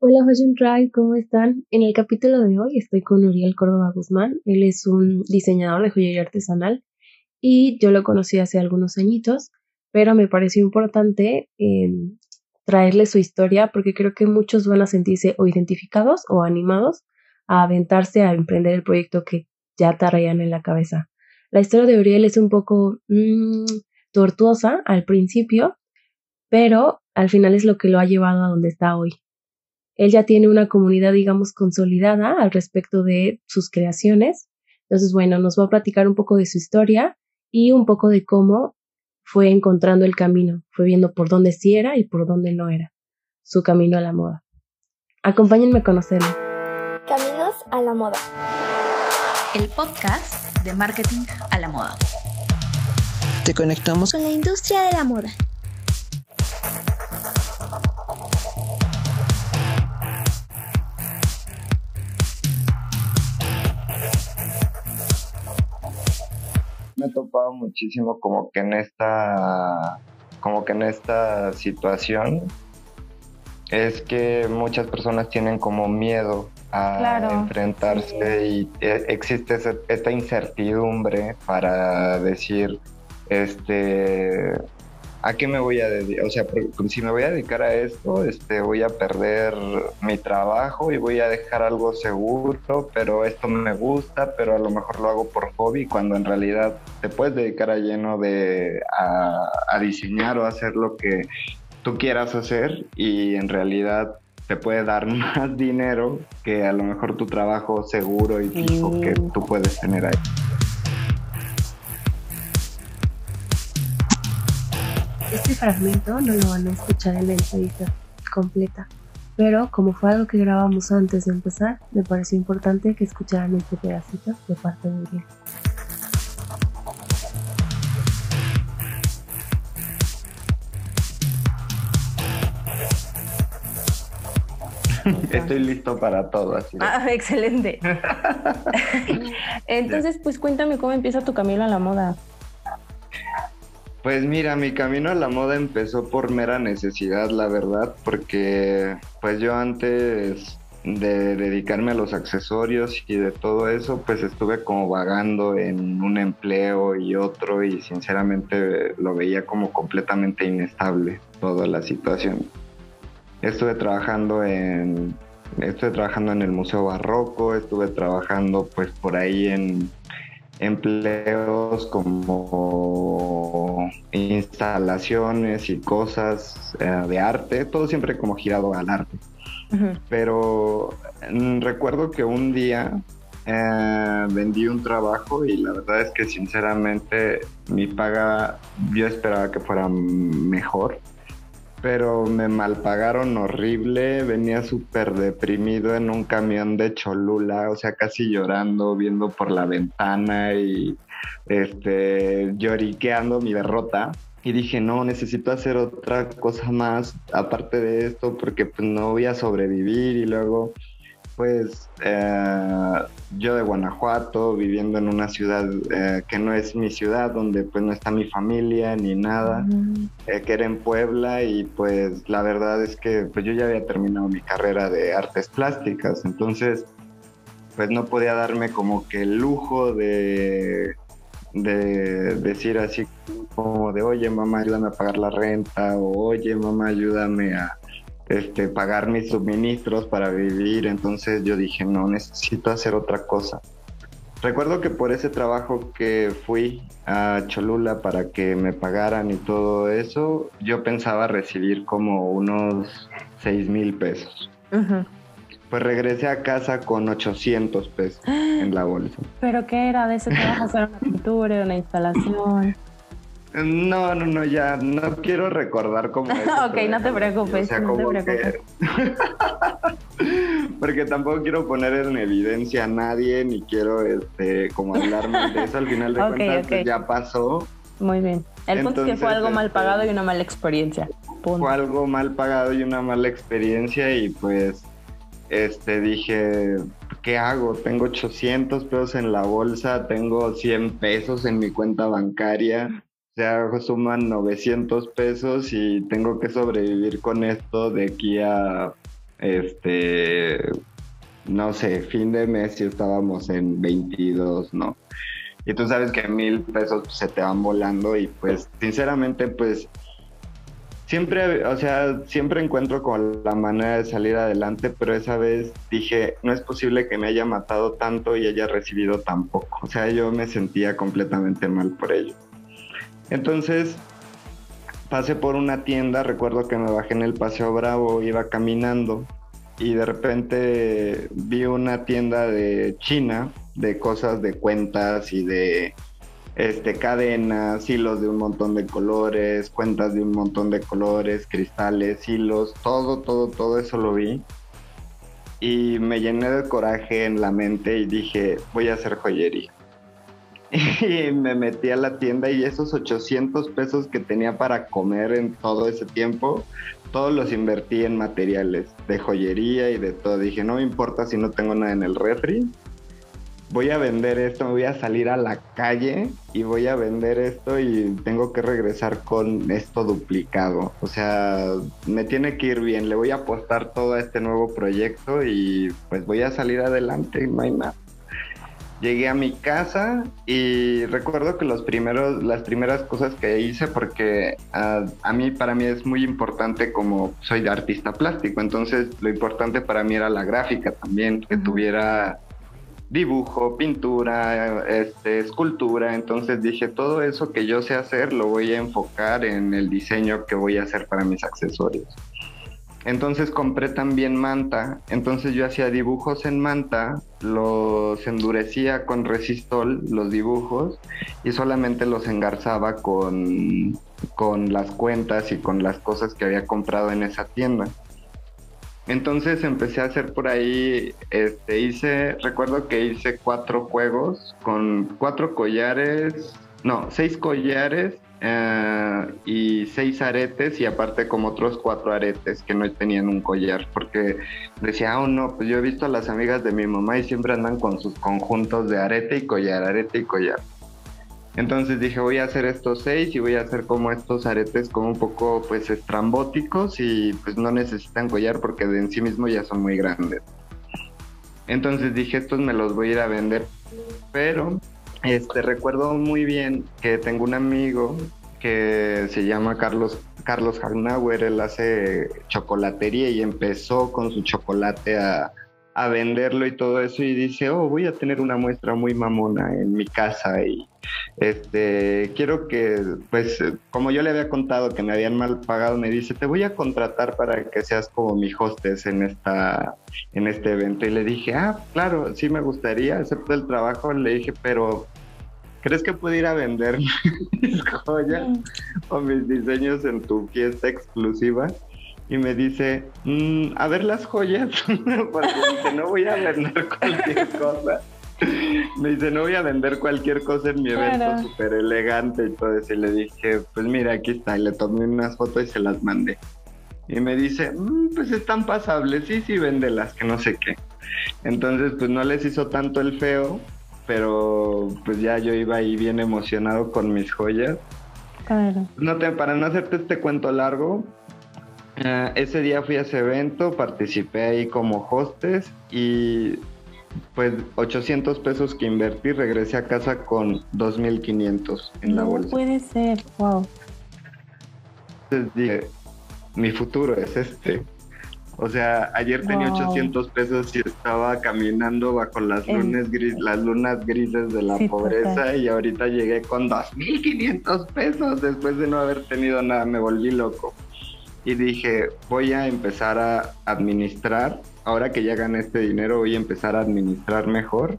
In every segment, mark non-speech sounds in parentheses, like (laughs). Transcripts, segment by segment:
Hola Fashion Tribe, ¿cómo están? En el capítulo de hoy estoy con Uriel Córdoba Guzmán. Él es un diseñador de joyería artesanal y yo lo conocí hace algunos añitos, pero me pareció importante em, traerle su historia porque creo que muchos van a sentirse o identificados o animados a aventarse a emprender el proyecto que ya traían en la cabeza. La historia de Uriel es un poco mmm, tortuosa al principio, pero al final es lo que lo ha llevado a donde está hoy. Él ya tiene una comunidad, digamos, consolidada al respecto de sus creaciones. Entonces, bueno, nos va a platicar un poco de su historia y un poco de cómo fue encontrando el camino, fue viendo por dónde sí era y por dónde no era, su camino a la moda. Acompáñenme a conocerlo. Caminos a la moda. El podcast de marketing a la moda. Te conectamos con la industria de la moda. Me he topado muchísimo como que en esta como que en esta situación es que muchas personas tienen como miedo a enfrentarse y e, existe esta incertidumbre para decir este ¿a qué me voy a dedicar? O sea, si me voy a dedicar a esto, este, voy a perder mi trabajo y voy a dejar algo seguro, pero esto me gusta, pero a lo mejor lo hago por hobby, cuando en realidad te puedes dedicar a lleno de a, diseñar o hacer lo que tú quieras hacer y en realidad te puede dar (laughs) más dinero que a lo mejor tu trabajo seguro y fijo que tú puedes tener ahí. Este fragmento no lo van a escuchar en la entrevista completa, pero como fue algo que grabamos antes de empezar, me pareció importante que escucharan este pedacito de parte de Uriel. (laughs) Estoy listo para todo. Así ah, excelente. (laughs) (laughs) Entonces, pues cuéntame cómo empieza tu camino a la moda. Pues mira, mi camino a la moda empezó por mera necesidad, la verdad, porque pues yo antes de dedicarme a los accesorios y de todo eso, pues estuve como vagando en un empleo y otro y sinceramente lo veía como completamente inestable toda la situación. Estuve trabajando en estuve trabajando en el Museo Barroco, estuve trabajando pues por ahí en empleos como instalaciones y cosas eh, de arte, todo siempre como girado al arte. Pero mm, recuerdo que un día eh, vendí un trabajo y la verdad es que sinceramente mi paga yo esperaba que fuera mejor pero me malpagaron horrible, venía súper deprimido en un camión de Cholula, o sea, casi llorando, viendo por la ventana y este lloriqueando mi derrota. Y dije, no, necesito hacer otra cosa más aparte de esto porque pues no voy a sobrevivir y luego pues eh, yo de Guanajuato, viviendo en una ciudad eh, que no es mi ciudad, donde pues no está mi familia ni nada, eh, que era en Puebla y pues la verdad es que pues yo ya había terminado mi carrera de artes plásticas, entonces pues no podía darme como que el lujo de, de decir así como de oye mamá ayúdame a pagar la renta o oye mamá ayúdame a este, pagar mis suministros para vivir, entonces yo dije, no, necesito hacer otra cosa. Recuerdo que por ese trabajo que fui a Cholula para que me pagaran y todo eso, yo pensaba recibir como unos 6 mil pesos. Pues regresé a casa con 800 pesos en la bolsa. (gasps) ¿Pero qué era de ese trabajo? ¿Hacer una pintura, una instalación? No, no, no, ya no quiero recordar cómo (laughs) es. ok, no te preocupes, no te preocupes. (laughs) Porque tampoco quiero poner en evidencia a nadie, ni quiero este como hablarme de eso. Al final de (laughs) cuentas, pues, ya pasó. Muy bien. El punto es que fue algo mal este, pagado y una mala experiencia. Fue algo mal pagado y una mala experiencia y pues este dije, ¿qué hago? Tengo 800 pesos en la bolsa, tengo 100 pesos en mi cuenta bancaria sea, suman 900 pesos y tengo que sobrevivir con esto de aquí a este, no sé, fin de mes y estábamos en 22, ¿no? Y tú sabes que mil pesos se te van volando y pues sinceramente pues siempre, o sea, siempre encuentro con la manera de salir adelante, pero esa vez dije, no es posible que me haya matado tanto y haya recibido tan poco. O sea, yo me sentía completamente mal por ello. Entonces, pasé por una tienda, recuerdo que me bajé en el Paseo Bravo, iba caminando y de repente vi una tienda de China de cosas de cuentas y de este cadenas, hilos de un montón de colores, cuentas de un montón de colores, cristales, hilos, todo, todo, todo eso lo vi. Y me llené de coraje en la mente y dije, voy a hacer joyería. Y (laughs) me metí a la tienda y esos 800 pesos que tenía para comer en todo ese tiempo, todos los invertí en materiales de joyería y de todo. Dije, no me importa si no tengo nada en el refri. Voy a vender esto, me voy a salir a la calle y voy a vender esto y tengo que regresar con esto duplicado. O sea, me tiene que ir bien, le voy a apostar todo a este nuevo proyecto y pues voy a salir adelante, no hay nada. Llegué a mi casa y recuerdo que los primeros, las primeras cosas que hice, porque a, a mí, para mí es muy importante como soy de artista plástico, entonces lo importante para mí era la gráfica también, que tuviera dibujo, pintura, este, escultura, entonces dije, todo eso que yo sé hacer lo voy a enfocar en el diseño que voy a hacer para mis accesorios. Entonces compré también manta, entonces yo hacía dibujos en manta, los endurecía con resistol, los dibujos, y solamente los engarzaba con, con las cuentas y con las cosas que había comprado en esa tienda. Entonces empecé a hacer por ahí, este, hice, recuerdo que hice cuatro juegos con cuatro collares, no, seis collares eh, y seis aretes y aparte como otros cuatro aretes que no tenían un collar porque decía, oh no, pues yo he visto a las amigas de mi mamá y siempre andan con sus conjuntos de arete y collar, arete y collar. Entonces dije, voy a hacer estos seis y voy a hacer como estos aretes como un poco pues estrambóticos y pues no necesitan collar porque de en sí mismo ya son muy grandes. Entonces dije, estos me los voy a ir a vender, pero este, recuerdo muy bien que tengo un amigo que se llama Carlos Carlos Hagnauer, él hace chocolatería y empezó con su chocolate a, a, venderlo y todo eso y dice, oh, voy a tener una muestra muy mamona en mi casa y este, quiero que, pues, como yo le había contado que me habían mal pagado, me dice, te voy a contratar para que seas como mi hostess en esta, en este evento. Y le dije, ah, claro, sí me gustaría, acepto el trabajo. Le dije, pero ¿crees que puedo ir a vender (laughs) mis joyas o mis diseños en tu fiesta exclusiva? Y me dice, mm, a ver las joyas, (laughs) porque dice, no voy a vender cualquier cosa. Me dice, no voy a vender cualquier cosa en mi evento súper elegante y todo eso. Y le dije, pues mira, aquí está. Y le tomé unas fotos y se las mandé. Y me dice, mm, pues están pasables, sí, sí, véndelas, que no sé qué. Entonces, pues no les hizo tanto el feo, pero pues ya yo iba ahí bien emocionado con mis joyas. Claro. No te, para no hacerte este cuento largo, eh, ese día fui a ese evento, participé ahí como hostes y pues 800 pesos que invertí, regresé a casa con 2.500 en la bolsa. No puede ser, wow. Entonces dije, mi futuro es este. O sea, ayer tenía 800 pesos y estaba caminando bajo las lunas, gris, las lunas grises de la pobreza y ahorita llegué con 2.500 pesos después de no haber tenido nada, me volví loco. Y dije, voy a empezar a administrar ahora que ya gané este dinero voy a empezar a administrar mejor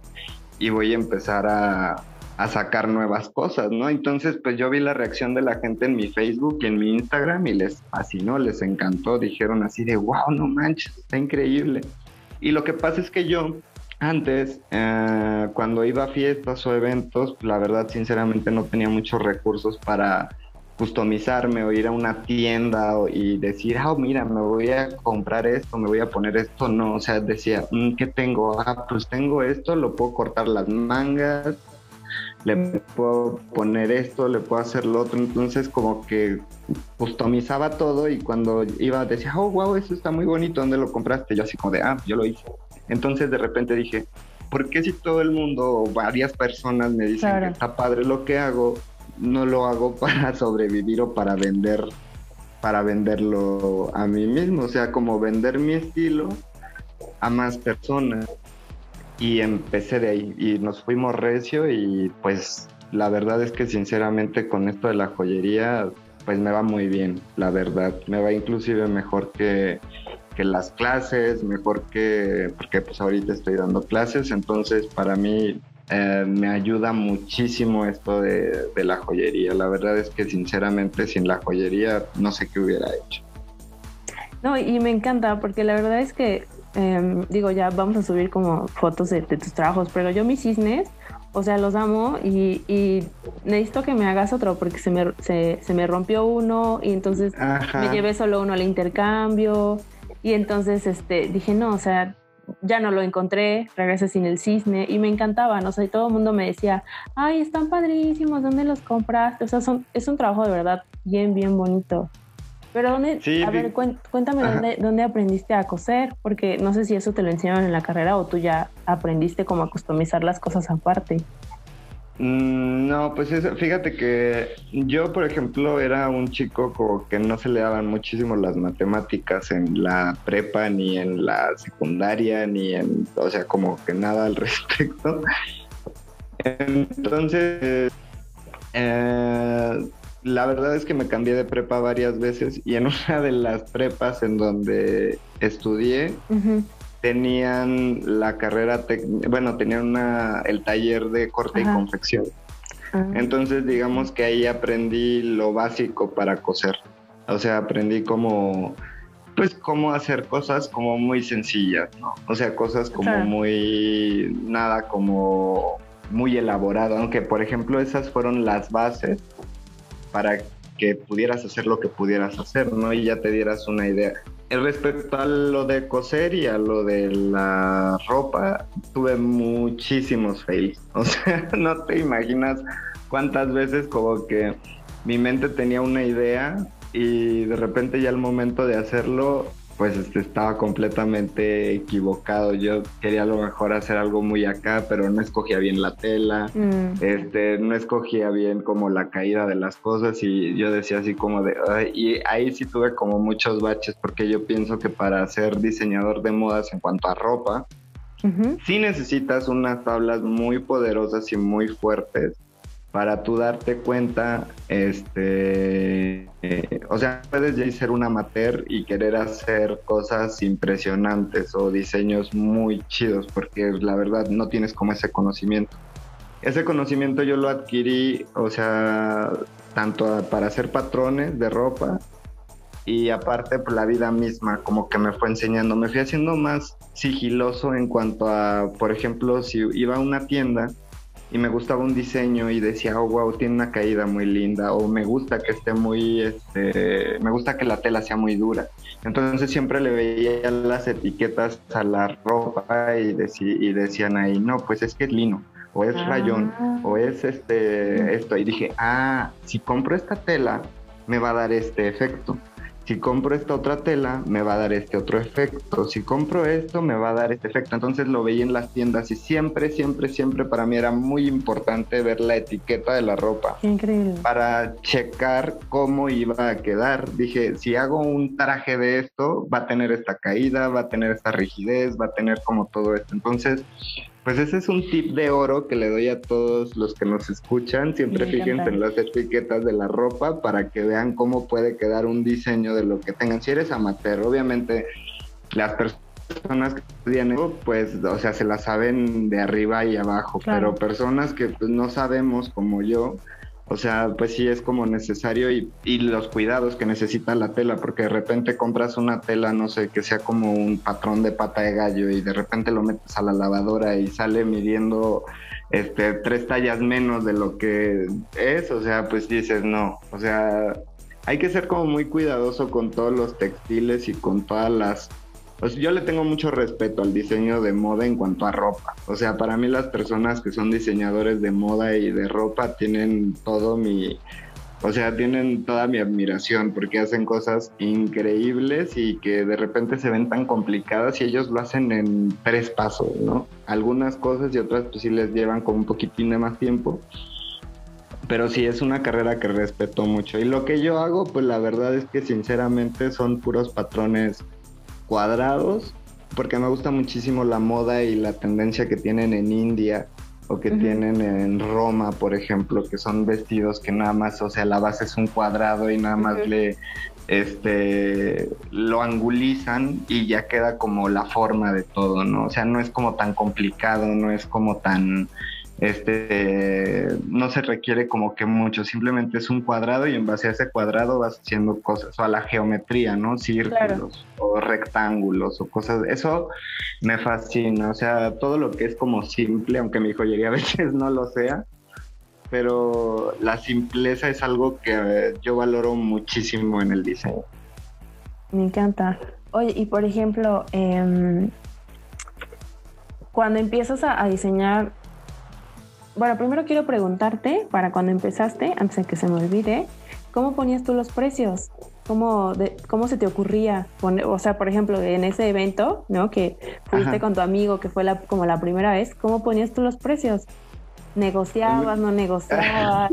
y voy a empezar a, sacar nuevas cosas, ¿no? Entonces, pues yo vi la reacción de la gente en mi Facebook y en mi Instagram y les fascinó, les encantó, dijeron así de, wow, no manches, está increíble. Y lo que pasa es que yo antes, eh, cuando iba a fiestas o eventos, la verdad, sinceramente, no tenía muchos recursos para customizarme o ir a una tienda y decir, ah, mira, me voy a comprar esto, me voy a poner esto, no, o sea, decía, mm, ¿qué tengo? Ah, pues tengo esto, lo puedo cortar las mangas, le puedo poner esto, le puedo hacer lo otro, entonces como que customizaba todo y cuando iba decía, oh, wow, eso está muy bonito, ¿dónde lo compraste? Yo así como de, ah, yo lo hice. Entonces de repente dije, ¿por qué si todo el mundo o varias personas me dicen que está padre lo que hago, no lo hago (laughs) para sobrevivir o para vender, para venderlo a mí mismo? O sea, como vender mi estilo a más personas. Y empecé de ahí y nos fuimos recio y pues la verdad es que sinceramente con esto de la joyería pues me va muy bien, la verdad. Me va inclusive mejor que, que las clases, mejor que, porque pues ahorita estoy dando clases, entonces para mí eh, me ayuda muchísimo esto de, de, la joyería. La verdad es que sinceramente sin la joyería no sé qué hubiera hecho. No, y me encanta porque la verdad es que, eh, digo, ya vamos a subir como fotos de, de, tus trabajos, pero yo mis cisnes, o sea, los amo y, y necesito que me hagas otro porque se me, se, se me rompió uno y entonces Ajá. me llevé solo uno al intercambio y entonces este, dije, no, o sea, ya no lo encontré, regresé sin el cisne y me encantaban, o sea, y todo el mundo me decía, ay, están padrísimos, ¿dónde los compraste? O sea, son, es un trabajo de verdad bien, bien bonito. Pero dónde, sí, a ver, cuéntame dónde, dónde, aprendiste a coser, porque no sé si eso te lo enseñaron en la carrera o tú ya aprendiste cómo a customizar las cosas aparte. Mm, no, pues eso, fíjate que yo, por ejemplo, era un chico como que no se le daban muchísimo las matemáticas en la prepa, ni en la secundaria, ni en, o sea, como que nada al (laughs) respecto. Entonces, eh, la verdad es que me cambié de prepa varias veces y en (laughs) una de las prepas en donde estudié, tenían la carrera, bueno, tenían una, el taller de corte Ajá. y confección. Ah. Entonces, digamos que ahí aprendí lo básico para coser. O sea, aprendí cómo, pues, cómo hacer cosas como muy sencillas, ¿no? O sea, cosas como muy, nada como muy elaborado, aunque, por ejemplo, esas fueron las bases para que pudieras hacer lo que pudieras hacer, ¿no? Y ya te dieras una idea respecto a lo de coser y a lo de la ropa, tuve muchísimos fails. (laughs) O sea, no te imaginas cuántas veces como que mi mente tenía una idea y de repente ya al momento de hacerlo pues este, estaba completamente equivocado. Yo quería a lo mejor hacer algo muy acá, pero no escogía bien la tela, mm. este, no escogía bien como la caída de las cosas y yo decía así como de... Ay, y ahí sí tuve como muchos baches porque yo pienso que para ser diseñador de modas en cuanto a ropa, uh -huh. sí necesitas unas tablas muy poderosas y muy fuertes para tú darte cuenta, este, eh, o sea, puedes ya ser un amateur y querer hacer cosas impresionantes o diseños muy chidos, porque la verdad no tienes como ese conocimiento. Ese conocimiento yo lo adquirí, o sea, tanto para hacer patrones de ropa y aparte pues, la vida misma como que me fue enseñando, me fui haciendo más sigiloso en cuanto a, por ejemplo, si iba a una tienda, y me gustaba un diseño y decía, oh, wow, tiene una caída muy linda, o me gusta que esté muy, este, me gusta que la tela sea muy dura. Entonces siempre le veía las etiquetas a la ropa y, deci y decían ahí, no, pues es que es lino, o es ah. rayón, o es este, esto. Y dije, ah, si compro esta tela, me va a dar este efecto si compro esta otra tela, me va a dar este otro efecto. Si compro esto, me va a dar este efecto. Entonces lo veía en las tiendas y siempre, siempre, siempre para mí era muy importante ver la etiqueta de la ropa. Increíble. Para checar cómo iba a quedar. Dije, si hago un traje de esto, va a tener esta caída, va a tener esta rigidez, va a tener como todo esto. Entonces, pues ese es un tip de oro que le doy a todos los que nos escuchan. Siempre fíjense en las etiquetas de la ropa para que vean cómo puede quedar un diseño de lo que tengan. Si eres amateur, obviamente las personas que estudian eso, pues, o sea, se la saben de arriba y abajo, claro. pero personas que pues, no sabemos como yo, o sea, pues sí es como necesario y, y, los cuidados que necesita la tela, porque de repente compras una tela, no sé, que sea como un patrón de pata de gallo y de repente lo metes a la lavadora y sale midiendo este, tres tallas menos de lo que es, o sea, pues dices, no, o sea, hay que ser como muy cuidadoso con todos los textiles y con todas las yo le tengo mucho respeto al diseño de moda en cuanto a ropa. O sea, para mí las personas que son diseñadores de moda y de ropa tienen todo mi, o sea, tienen toda mi admiración porque hacen cosas increíbles y que de repente se ven tan complicadas y ellos lo hacen en tres pasos, ¿no? Algunas cosas y otras pues sí les llevan como un poquitín de más tiempo. Pero sí es una carrera que respeto mucho. Y lo que yo hago, pues la verdad es que sinceramente son puros patrones cuadrados, porque me gusta muchísimo la moda y la tendencia que tienen en India o que tienen en Roma, por ejemplo, que son vestidos que nada más, o sea, la base es un cuadrado y nada más le este lo angulizan y ya queda como la forma de todo, ¿no? O sea, no es como tan complicado, no es como tan este no se requiere como que mucho, simplemente es un cuadrado y en base a ese cuadrado vas haciendo cosas, o a la geometría, ¿no? Círculos o rectángulos o cosas, eso me fascina, o sea, todo lo que es como simple, aunque mi joyería a (laughs) veces no lo sea, pero la simpleza es algo que yo valoro muchísimo en el diseño. Me encanta. Oye, y por ejemplo, em, cuando empiezas a diseñar bueno, primero quiero preguntarte, para cuando empezaste, antes de que se me olvide, ¿cómo ponías tú los precios? ¿Cómo, de, cómo se te ocurría poner, o sea, por ejemplo, en ese evento, ¿no? Que fuiste con tu amigo, que fue la, como la primera vez, ¿cómo ponías tú los precios? ¿Negociabas, no negociabas?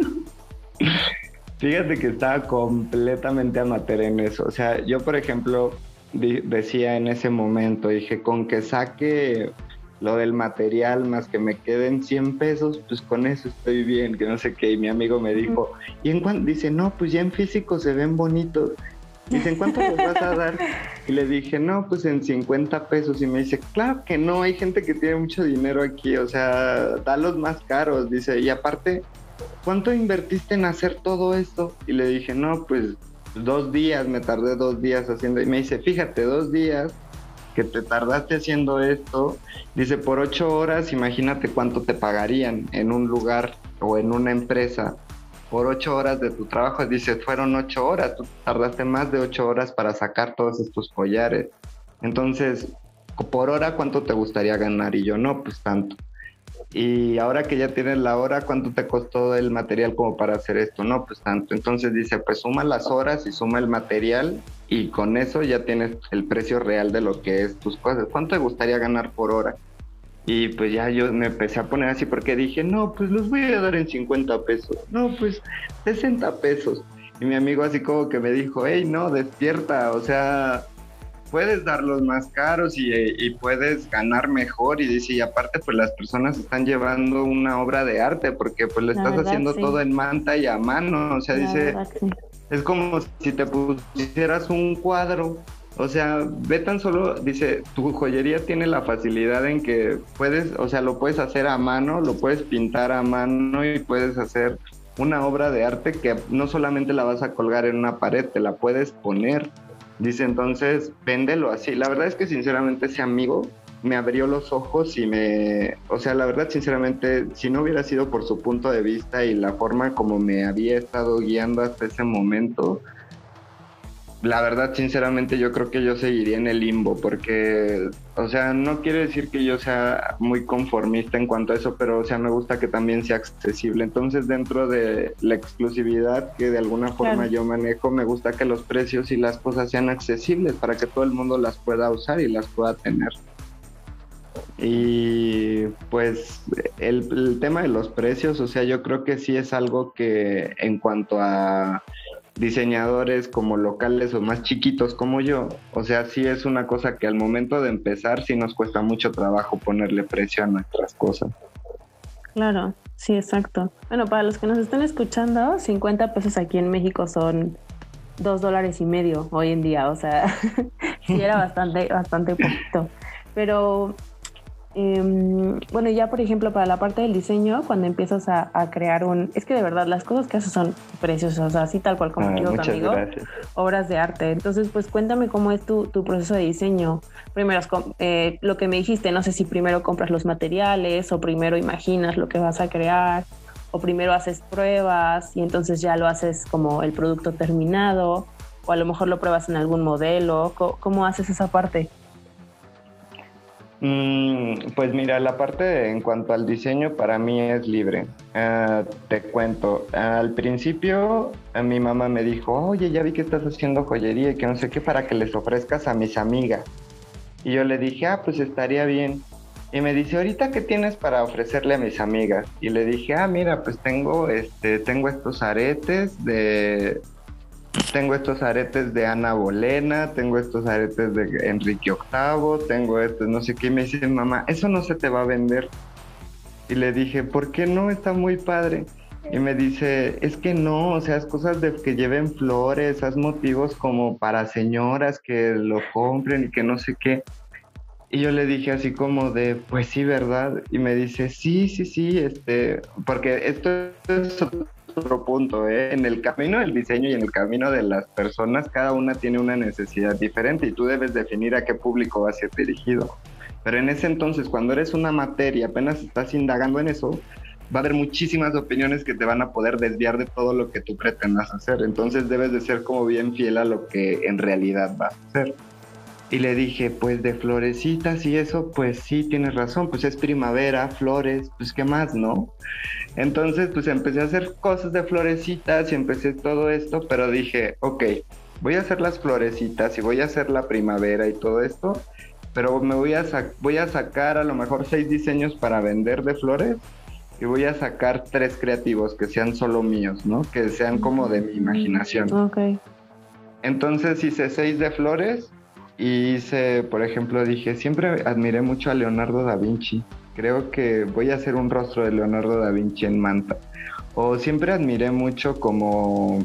(laughs) Fíjate que estaba completamente amateur en eso. O sea, yo, por ejemplo, decía en ese momento, dije, con que saque lo del material más que me queden 100 pesos, pues con eso estoy bien, que no sé qué. Y mi amigo me dijo, ¿y en cuánto? Dice, no, pues ya en físico se ven bonitos. Dice, ¿en cuánto les vas a dar? Y le dije, no, pues en 50 pesos. Y me dice, claro que no, hay gente que tiene mucho dinero aquí, o sea, da los más caros. Dice, y aparte, ¿cuánto invertiste en hacer todo esto? Y le dije, no, pues dos días, me tardé dos días haciendo. Y me dice, fíjate, dos días que te tardaste haciendo esto, dice, por ocho horas, imagínate cuánto te pagarían en un lugar o en una empresa. Por ocho horas de tu trabajo, dice, fueron ocho horas, tú tardaste más de ocho horas para sacar todos estos collares. Entonces, por hora, ¿cuánto te gustaría ganar? Y yo, no, pues tanto. Y ahora que ya tienes la hora, ¿cuánto te costó el material como para hacer esto? No, pues tanto. Entonces dice, pues suma las horas y suma el material y con eso ya tienes el precio real de lo que es tus cosas. ¿Cuánto te gustaría ganar por hora? Y pues ya yo me empecé a poner así porque dije, no, pues los voy a dar en 50 pesos. No, pues 60 pesos. Y mi amigo así como que me dijo, hey, no, despierta, o sea, puedes darlos más caros y, puedes ganar mejor. Y dice y aparte pues las personas están llevando una obra de arte porque pues le estás haciendo todo en manta y a mano. O sea dice es como si te pusieras un cuadro. O sea, ve tan solo, dice, tu joyería tiene la facilidad en que puedes, o sea, lo puedes hacer a mano, lo puedes pintar a mano y puedes hacer una obra de arte que no solamente la vas a colgar en una pared, te la puedes poner. Dice entonces, véndelo así. La verdad es que sinceramente ese amigo me abrió los ojos y me, o sea, la verdad sinceramente, si no hubiera sido por su punto de vista y la forma como me había estado guiando hasta ese momento, la verdad, sinceramente, yo creo que yo seguiría en el limbo, porque, o sea, no quiere decir que yo sea muy conformista en cuanto a eso, pero, o sea, me gusta que también sea accesible. Entonces, dentro de la exclusividad que de alguna forma yo manejo, me gusta que los precios y las cosas sean accesibles para que todo el mundo las pueda usar y las pueda tener. Y pues el, el tema de los precios, o sea, yo creo que sí es algo que en cuanto a diseñadores como locales o más chiquitos como yo. O sea, sí es una cosa que al momento de empezar sí nos cuesta mucho trabajo ponerle precio a nuestras cosas. Claro, sí, exacto. Bueno, para los que nos están escuchando, 50 pesos aquí en México son dos dólares y medio hoy en día. O sea, (laughs) sí era bastante, bastante poquito. Pero Em, bueno, ya por ejemplo para la parte del diseño, cuando empiezas a, crear un... Es que de verdad las cosas que haces son preciosas, así tal cual como ah, digo amigo, obras de arte. Entonces, pues cuéntame cómo es tu, proceso de diseño. Primero, eh, lo que me dijiste, no sé si primero compras los materiales o primero imaginas lo que vas a crear o primero haces pruebas y entonces ya lo haces como el producto terminado o a lo mejor lo pruebas en algún modelo. cómo haces esa parte? Mm, pues mira, la parte en cuanto al diseño para mí es libre. Ah, te cuento, al principio mi mamá me dijo, oye, ya vi que estás haciendo joyería y que no sé qué para que les ofrezcas a mis amigas. Y yo le dije, ah, pues estaría bien. Y me dice, ahorita qué tienes para ofrecerle a mis amigas. Y le dije, ah, mira, pues tengo, este, tengo estos aretes de, tengo estos aretes de Ana Bolena, tengo estos aretes de Enrique VIII, tengo estos, no sé qué. Y me dice, mamá, eso no se te va a vender. Y le dije, ¿por qué no? Está muy padre. Y me dice, es que no, o sea, es cosas de que lleven flores, haz motivos como para señoras que lo compren y que no sé qué. Y yo le dije así como de, pues sí, ¿verdad? Y me dice, sí, sí, sí, este, porque esto es otro punto, ¿eh? En el camino del diseño y en el camino de las personas, cada una tiene una necesidad diferente y tú debes definir a qué público va a ser dirigido. Pero en ese entonces, cuando eres una materia, apenas estás indagando en eso, va a haber muchísimas opiniones que te van a poder desviar de todo lo que tú pretendas hacer. Entonces debes de ser como bien fiel a lo que en realidad vas a hacer. Y le dije, pues de florecitas y eso, pues sí, tienes razón, pues es primavera, flores, pues qué más, ¿no? Entonces, pues empecé a hacer cosas de florecitas y empecé todo esto, pero dije, ok, voy a hacer las florecitas y voy a hacer la primavera y todo esto, pero me voy a, voy a sacar a lo mejor seis diseños para vender de flores y voy a sacar tres creativos que sean solo míos, ¿no? Que sean como de mi imaginación. Ok. Entonces hice seis de flores y hice, por ejemplo, dije, siempre admiré mucho a Leonardo da Vinci. Creo que voy a hacer un rostro de Leonardo da Vinci en manta. O siempre admiré mucho como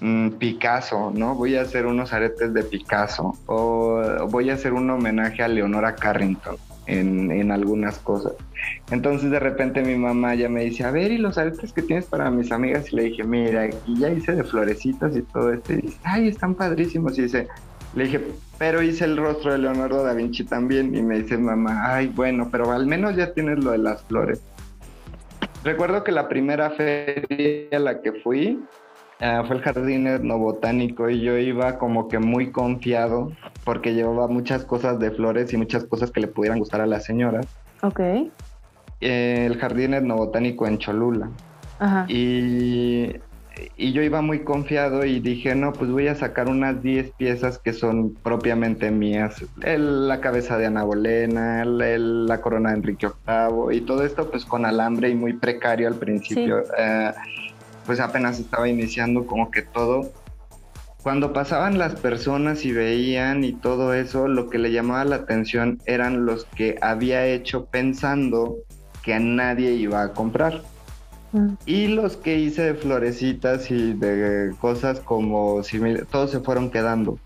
mm, Picasso, ¿no? Voy a hacer unos aretes de Picasso. O voy a hacer un homenaje a Leonora Carrington en, en algunas cosas. Entonces de repente mi mamá ya me dice, a ver, ¿y los aretes que tienes para mis amigas? Y le dije, mira, aquí ya hice de florecitas y todo esto. Y dice, ay, están padrísimos. Y dice, le dije, pero hice el rostro de Leonardo da Vinci también. Y me dice mamá, ay, bueno, pero al menos ya tienes lo de las flores. Recuerdo que la primera feria a la que fui uh, fue el Jardín Etnobotánico y yo iba como que muy confiado porque llevaba muchas cosas de flores y muchas cosas que le pudieran gustar a las señoras. Ok. Eh, el Jardín Etnobotánico en Cholula. Ajá. Y y yo iba muy confiado y dije, no, pues voy a sacar unas 10 piezas que son propiamente mías. la cabeza de Ana Bolena, la corona de Enrique VIII y todo esto pues con alambre y muy precario al principio. Eh, pues apenas estaba iniciando como que todo. Cuando pasaban las personas y veían y todo eso, lo que le llamaba la atención eran los que había hecho pensando que a nadie iba a comprar. Y los que hice de florecitas y de cosas como similares, todos se fueron quedando.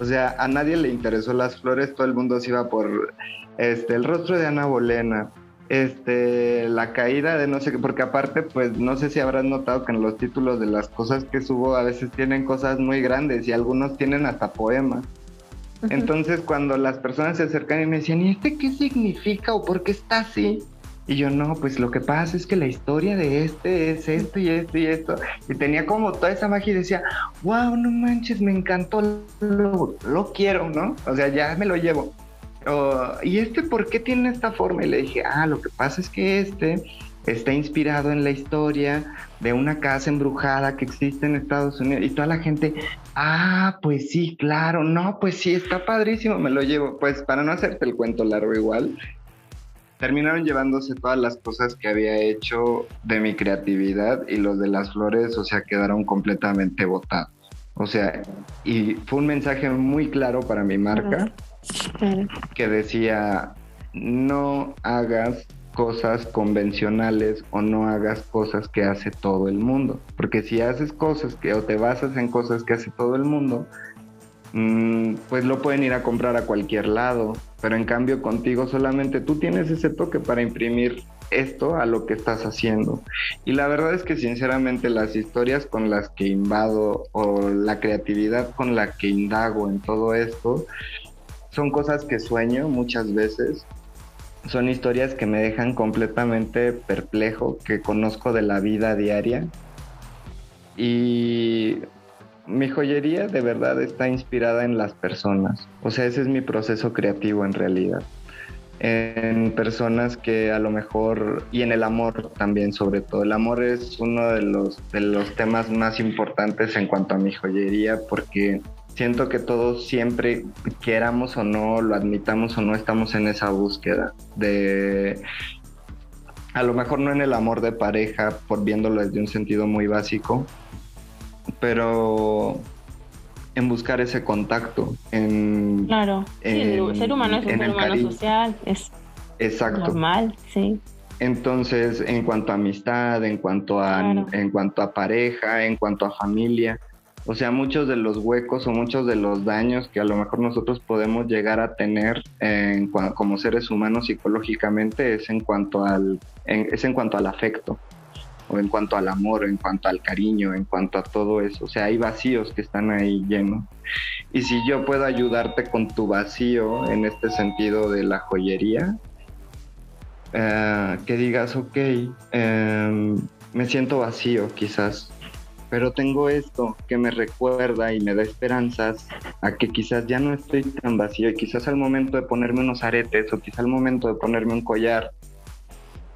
O sea, a nadie le interesó las flores, todo el mundo se iba por este el rostro de Ana Bolena, este la caída de no sé qué, porque aparte pues no sé si habrás notado que en los títulos de las cosas que subo a veces tienen cosas muy grandes y algunos tienen hasta poemas. Entonces cuando las personas se acercan y me decían, ¿y este qué significa o por qué está así? Y yo, no, pues lo que pasa es que la historia de este es esto y esto y esto. Y tenía como toda esa magia y decía, wow, no manches, me encantó, lo, quiero, ¿no? O sea, ya me lo llevo. ¿Y este por qué tiene esta forma? Y le dije, ah, lo que pasa es que este está inspirado en la historia de una casa embrujada que existe en Estados Unidos. Y toda la gente, ah, pues sí, claro, no, pues sí, está padrísimo, me lo llevo. Pues para no hacerte el cuento largo igual, terminaron llevándose todas las cosas que había hecho de mi creatividad y los de las flores, o sea, quedaron completamente botados. O sea, y fue un mensaje muy claro para mi marca que decía, no hagas cosas convencionales o no hagas cosas que hace todo el mundo. Porque si haces cosas que o te basas en cosas que hace todo el mundo, pues lo pueden ir a comprar a cualquier lado, pero en cambio contigo solamente tú tienes ese toque para imprimir esto a lo que estás haciendo. Y la verdad es que sinceramente las historias con las que invado o la creatividad con la que indago en todo esto son cosas que sueño muchas veces. Son historias que me dejan completamente perplejo, que conozco de la vida diaria. Y mi joyería de verdad está inspirada en las personas. O sea, ese es mi proceso creativo en realidad. en personas que a lo mejor, y en el amor también sobre todo. El amor es uno de los, de los temas más importantes en cuanto a mi joyería porque siento que todos siempre, queramos o no, lo admitamos o no, estamos en esa búsqueda de, a lo mejor no en el amor de pareja, por viéndolo desde un sentido muy básico, pero en buscar ese contacto. En, claro, el ser humano es un ser humano social, es Exacto. normal, sí. Entonces, en cuanto a amistad, en cuanto a, en cuanto a pareja, en cuanto a familia, o sea, muchos de los huecos o muchos de los daños que a lo mejor nosotros podemos llegar a tener como seres humanos psicológicamente es en cuanto al es en cuanto al afecto o en cuanto al amor, en cuanto al cariño, en cuanto a todo eso. O sea, hay vacíos que están ahí llenos. Y si yo puedo ayudarte con tu vacío en este sentido de la joyería, eh, que digas, ok, em, me siento vacío quizás, pero tengo esto que me recuerda y me da esperanzas a que quizás ya no estoy tan vacío y quizás al momento de ponerme unos aretes o quizás al momento de ponerme un collar,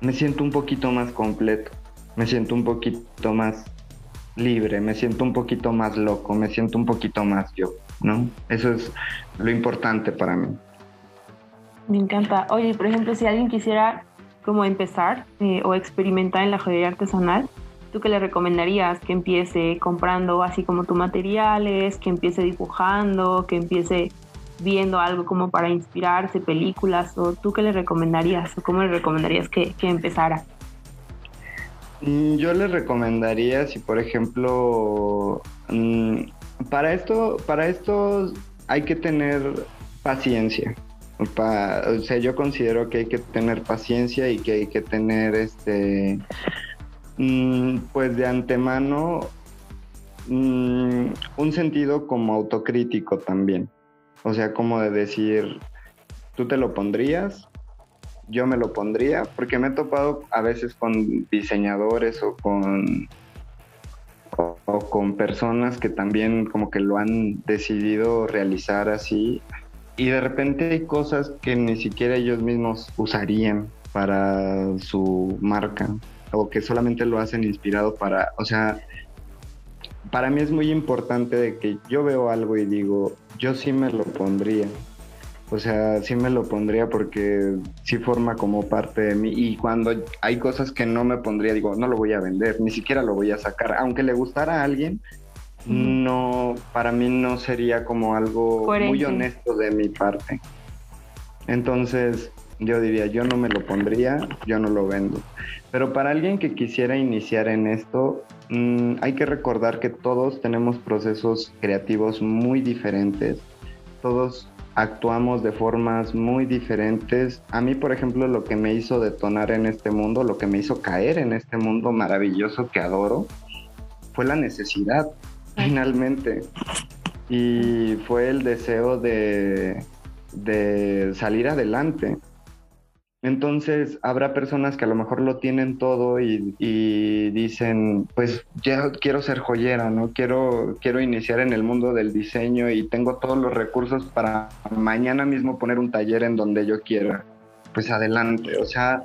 me siento un poquito más completo me siento un poquito más libre, me siento un poquito más loco, me siento un poquito más yo, ¿no? Eso es lo importante para mí. Me encanta. Oye, por ejemplo, si alguien quisiera como empezar eh, o experimentar en la joyería artesanal, ¿tú qué le recomendarías? Que empiece comprando así como tus materiales, que empiece dibujando, que empiece viendo algo como para inspirarse, películas, o tú qué le recomendarías o cómo le recomendarías que, que empezara? Mm, yo le recomendaría si, por ejemplo, mm, para esto, para esto hay que tener paciencia. o sea, yo considero que hay que tener paciencia y que hay que tener este, mm, pues de antemano, un sentido como autocrítico también. O sea, como de decir, tú te lo pondrías, yo me lo pondría, porque me he topado a veces con diseñadores o con o, con personas que también como que lo han decidido realizar así y de repente hay cosas que ni siquiera ellos mismos usarían para su marca o que solamente lo hacen inspirado para, o sea, para mí es muy importante de que yo veo algo y digo, yo sí me lo pondría. O sea, sí me lo pondría porque sí forma como parte de mí. Y cuando hay cosas que no me pondría, digo, no lo voy a vender, ni siquiera lo voy a sacar. Aunque le gustara a alguien, no, para mí no sería como algo muy honesto de mi parte. Entonces, yo diría, yo no me lo pondría, yo no lo vendo. Pero para alguien que quisiera iniciar en esto, mm, hay que recordar que todos tenemos procesos creativos muy diferentes. Todos actuamos de formas muy diferentes. A mí, por ejemplo, lo que me hizo detonar en este mundo, lo que me hizo caer en este mundo maravilloso que adoro, fue la necesidad, finalmente. Y fue el deseo de, de salir adelante. Entonces habrá personas que a lo mejor lo tienen todo y, dicen, pues ya quiero ser joyera, ¿no? Quiero, quiero iniciar en el mundo del diseño y tengo todos los recursos para mañana mismo poner un taller en donde yo quiera. Pues adelante, o sea,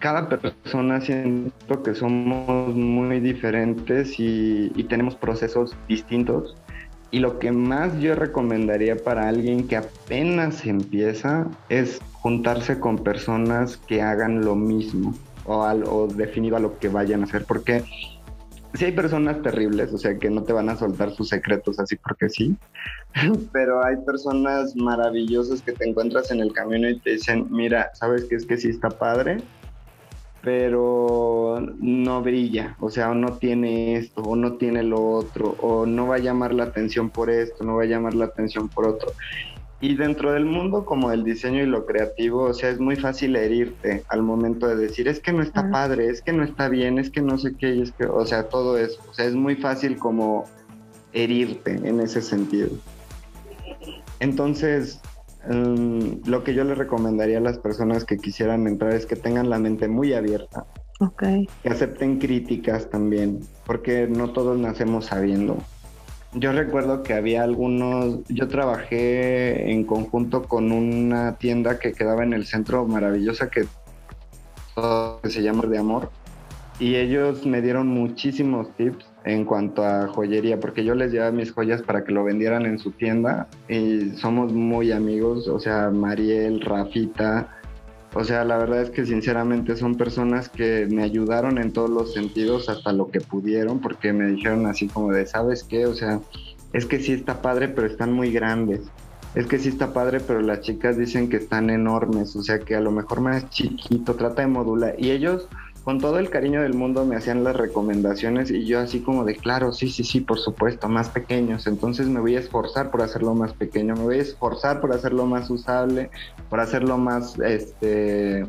cada persona siento que somos muy diferentes y, y tenemos procesos distintos. Y lo que más yo recomendaría para alguien que apenas empieza es juntarse con personas que hagan lo mismo o, al, o definido a lo que vayan a hacer, porque si hay personas terribles, o sea, que no te van a soltar sus secretos así porque sí, (laughs) pero hay personas maravillosas que te encuentras en el camino y te dicen, mira, ¿sabes qué es que sí está padre? Pero no brilla, o sea, o no tiene esto, o no tiene lo otro, o no va a llamar la atención por esto, no va a llamar la atención por otro. Y dentro del mundo como el diseño y lo creativo, o sea, es muy fácil herirte al momento de decir, es que no está padre, es que no está bien, es que no sé qué, es que, o sea, todo eso. O sea, es muy fácil como herirte en ese sentido. Entonces, mm, lo que yo le recomendaría a las personas que quisieran entrar es que tengan la mente muy abierta. Okay. Que acepten críticas también, porque no todos nacemos sabiendo. yo recuerdo que había algunos, yo trabajé en conjunto con una tienda que quedaba en el centro maravillosa que, que se llama de amor y ellos me dieron muchísimos tips en cuanto a joyería, porque yo les llevaba mis joyas para que lo vendieran en su tienda y somos muy amigos, o sea, Mariel, Rafita, o sea, la verdad es que sinceramente son personas que me ayudaron en todos los sentidos hasta lo que pudieron, porque me dijeron así como de, ¿sabes qué? O sea, es que sí está padre, pero están muy grandes. Es que sí está padre, pero las chicas dicen que están enormes, o sea que a lo mejor más chiquito, trata de modular. Y ellos con todo el cariño del mundo me hacían las recomendaciones y yo así como de, claro, sí, sí, sí, por supuesto, más pequeños. Entonces me voy a esforzar por hacerlo más pequeño, me voy a esforzar por hacerlo más usable, por hacerlo más, este,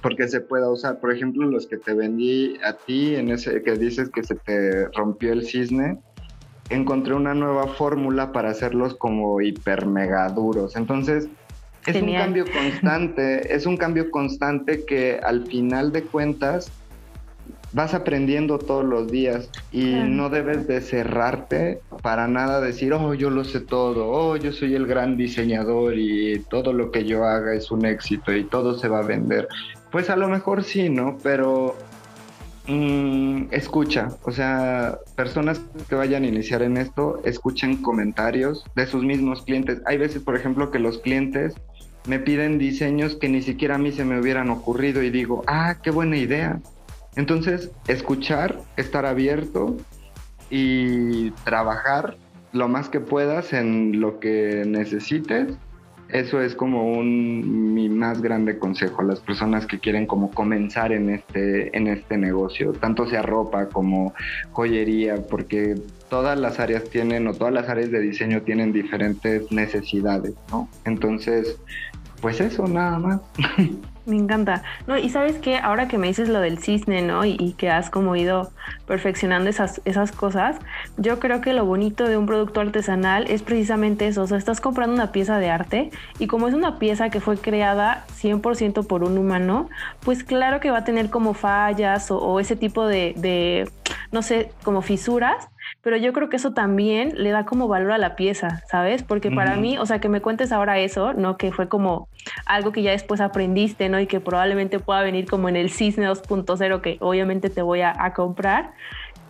porque se pueda usar. Por ejemplo, los que te vendí a ti, en ese que dices que se te rompió el cisne, encontré una nueva fórmula para hacerlos como hiper mega duros. Entonces, es un cambio constante, es un cambio constante que al final de cuentas vas aprendiendo todos los días y no debes de cerrarte para nada decir, oh, yo lo sé todo, oh, yo soy el gran diseñador y todo lo que yo haga es un éxito y todo se va a vender. Pues a lo mejor sí, ¿no? Pero mm, escucha, o sea, personas que vayan a iniciar en esto, escuchen comentarios de sus mismos clientes. Hay veces, por ejemplo, que los clientes me piden diseños que ni siquiera a mí se me hubieran ocurrido y digo, ah, qué buena idea. Entonces, escuchar, estar abierto y trabajar lo más que puedas en lo que necesites. Eso es como un, mi más grande consejo a las personas que quieren como comenzar en este, en este negocio, tanto sea ropa como joyería, porque todas las áreas tienen o todas las áreas de diseño tienen diferentes necesidades, ¿no? Entonces, pues eso, nada más. (laughs) Me encanta. No, y sabes que ahora que me dices lo del cisne, ¿no? Y, que has como ido perfeccionando esas, esas cosas, yo creo que lo bonito de un producto artesanal es precisamente eso. O sea, estás comprando una pieza de arte y como es una pieza que fue creada 100% por un humano, pues claro que va a tener como fallas o, ese tipo de, de, no sé, como fisuras pero yo creo que eso también le da como valor a la pieza, ¿sabes? Porque para mí, o sea, que me cuentes ahora eso, ¿no? Que fue como algo que ya después aprendiste, ¿no? Y que probablemente pueda venir como en el Cisne 2.0, que obviamente te voy a, comprar.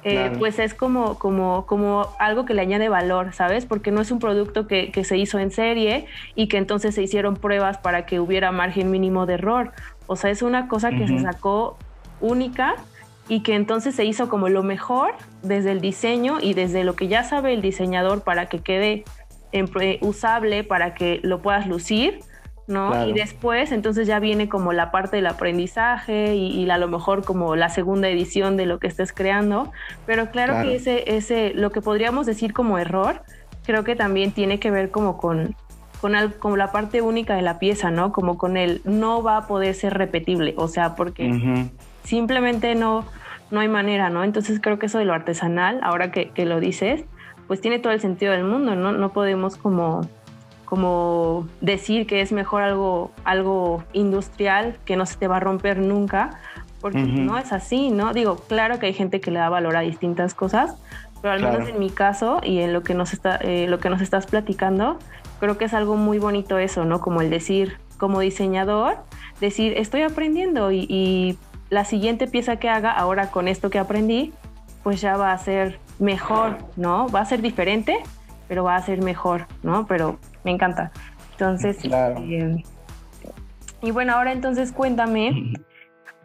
Eh, pues es como, como, como algo que le añade valor, ¿sabes? Porque no es un producto que, que se hizo en serie y que entonces se hicieron pruebas para que hubiera margen mínimo de error. O sea, es una cosa que se sacó única y que entonces se hizo como lo mejor desde el diseño y desde lo que ya sabe el diseñador para que quede usable, para que lo puedas lucir, ¿no? Y después entonces ya viene como la parte del aprendizaje y, a lo mejor como la segunda edición de lo que estés creando, pero claro, que ese, ese, lo que podríamos decir como error, creo que también tiene que ver como con, con como la parte única de la pieza, ¿no? Como con el no va a poder ser repetible, o sea, porque simplemente no, no hay manera, ¿no? Entonces creo que eso de lo artesanal, ahora que, lo dices, pues tiene todo el sentido del mundo, ¿no? No podemos como, como decir que es mejor algo, algo industrial que no se te va a romper nunca, porque no es así, ¿no? Digo, claro que hay gente que le da valor a distintas cosas, pero al menos en mi caso y en lo que nos está, eh, lo que nos estás platicando, creo que es algo muy bonito eso, ¿no? Como el decir, como diseñador, decir, estoy aprendiendo y la siguiente pieza que haga ahora con esto que aprendí, pues ya va a ser mejor, ¿no? Va a ser diferente, pero va a ser mejor, ¿no? Pero me encanta. Entonces, eh, y bueno, ahora entonces cuéntame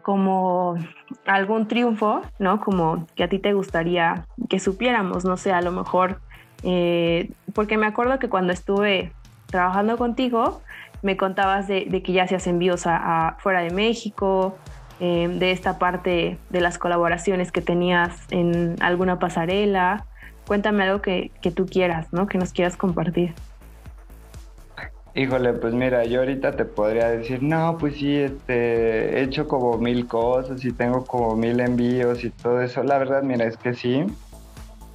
como algún triunfo, ¿no? Como que a ti te gustaría que supiéramos, no sé, a lo mejor, eh, porque me acuerdo que cuando estuve trabajando contigo, me contabas de, que ya hacías envíos a fuera de México, eh, de esta parte de las colaboraciones que tenías en alguna pasarela. Cuéntame algo que, que tú quieras, ¿no? Que nos quieras compartir. Híjole, pues mira, yo ahorita te podría decir, no, pues sí, este, he hecho como mil cosas y tengo como mil envíos y todo eso. La verdad, mira, es que sí.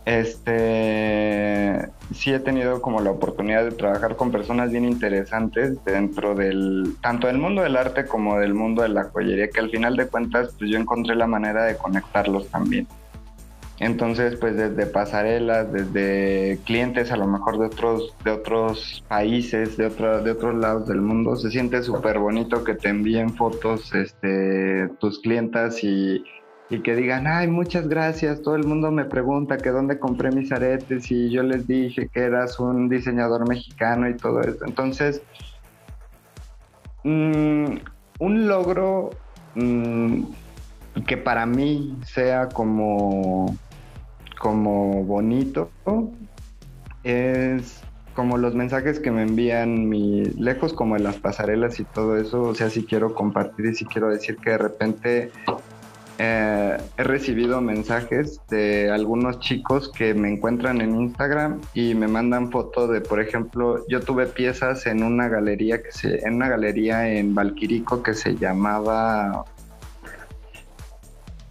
Este, sí he tenido como la oportunidad de trabajar con personas bien interesantes dentro del, tanto del mundo del arte como del mundo de la joyería, que al final de cuentas, pues yo encontré la manera de conectarlos también. Entonces, pues desde pasarelas, desde clientes a lo mejor de otros, de otros países, de, de otros lados del mundo, se siente súper bonito que te envíen fotos este, tus clientas y, y, que digan, ay, muchas gracias, todo el mundo me pregunta que dónde compré mis aretes y yo les dije que eras un diseñador mexicano y todo eso. Entonces, mm, un logro mm, que para mí sea como como bonito es como los mensajes que me envían lejos como en las pasarelas y todo eso, o sea, si quiero compartir y si quiero decir que de repente eh, he recibido mensajes de algunos chicos que me encuentran en Instagram y me mandan fotos de, por ejemplo, yo tuve piezas en una galería que se, en una galería en Valquirico que se llamaba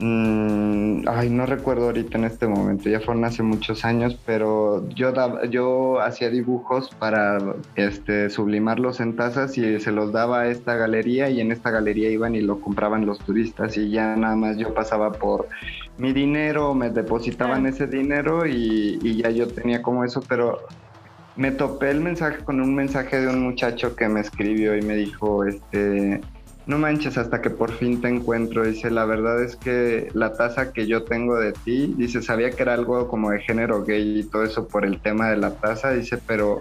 Mm, ay, no recuerdo ahorita en este momento, ya fueron hace muchos años, pero yo, daba, yo hacía dibujos para este, sublimarlos en tazas y se los daba a esta galería y en esta galería iban y lo compraban los turistas y ya nada más yo pasaba por mi dinero, me depositaban ese dinero y, y ya yo tenía como eso, pero me topé el mensaje con un mensaje de un muchacho que me escribió y me dijo, este no manches hasta que por fin te encuentro. Dice, la verdad es que la taza que yo tengo de ti, dice, sabía que era algo como de género gay y todo eso por el tema de la taza, dice, pero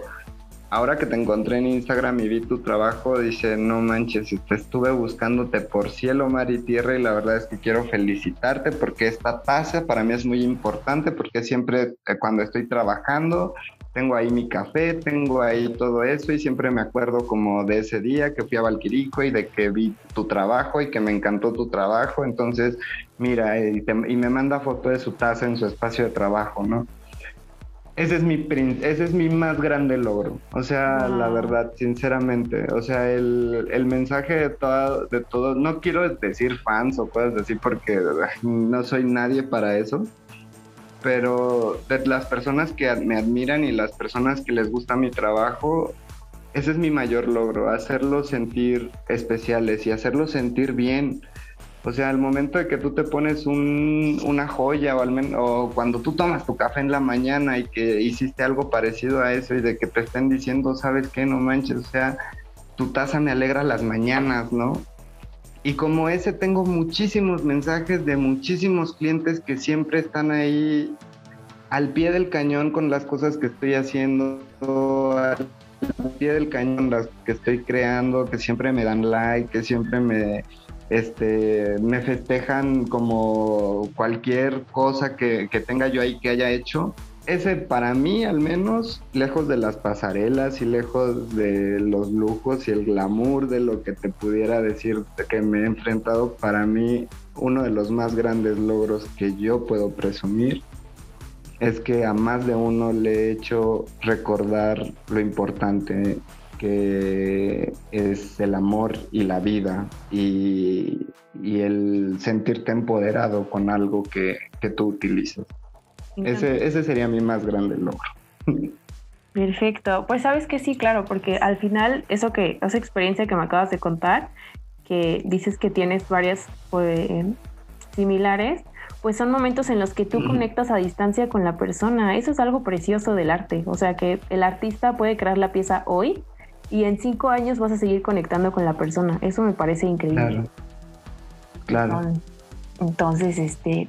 ahora que te encontré en Instagram y vi tu trabajo, dice, no manches, te estuve buscándote por cielo, mar y tierra y la verdad es que quiero felicitarte porque esta taza para mí es muy importante porque siempre eh, cuando estoy trabajando tengo ahí mi café, tengo ahí todo eso y siempre me acuerdo como de ese día que fui a Valquirico y de que vi tu trabajo y que me encantó tu trabajo. Entonces, mira, y, me manda foto de su taza en su espacio de trabajo, ¿no? Ese es mi, ese es mi más grande logro. O sea, la verdad, sinceramente. O sea, el, el mensaje de todo, de todo, no quiero decir fans o cosas así porque no soy nadie para eso pero de las personas que me admiran y las personas que les gusta mi trabajo, ese es mi mayor logro, hacerlos sentir especiales y hacerlos sentir bien. O sea, al momento de que tú te pones una joya o, al o cuando tú tomas tu café en la mañana y que hiciste algo parecido a eso y de que te estén diciendo, ¿sabes qué? No manches, o sea, tu taza me alegra las mañanas, ¿no? Y como ese tengo muchísimos mensajes de muchísimos clientes que siempre están ahí al pie del cañón con las cosas que estoy haciendo, al pie del cañón las que estoy creando, que siempre me dan like, que siempre me este me festejan como cualquier cosa que, que tenga yo ahí que haya hecho ese para mí al menos, lejos de las pasarelas y lejos de los lujos y el glamour de lo que te pudiera decir que me he enfrentado, para mí uno de los más grandes logros que yo puedo presumir es que a más de uno le he hecho recordar lo importante que es el amor y la vida y, el sentirte empoderado con algo que, que tú utilizas. Ese, ese sería mi más grande logro. Perfecto. Pues sabes que sí, claro, porque al final eso que, esa experiencia que me acabas de contar, que dices que tienes varias pues, similares, pues son momentos en los que tú conectas a distancia con la persona. Eso es algo precioso del arte. O sea, que el artista puede crear la pieza hoy y en cinco años vas a seguir conectando con la persona. Eso me parece increíble. Claro. claro. Entonces, este,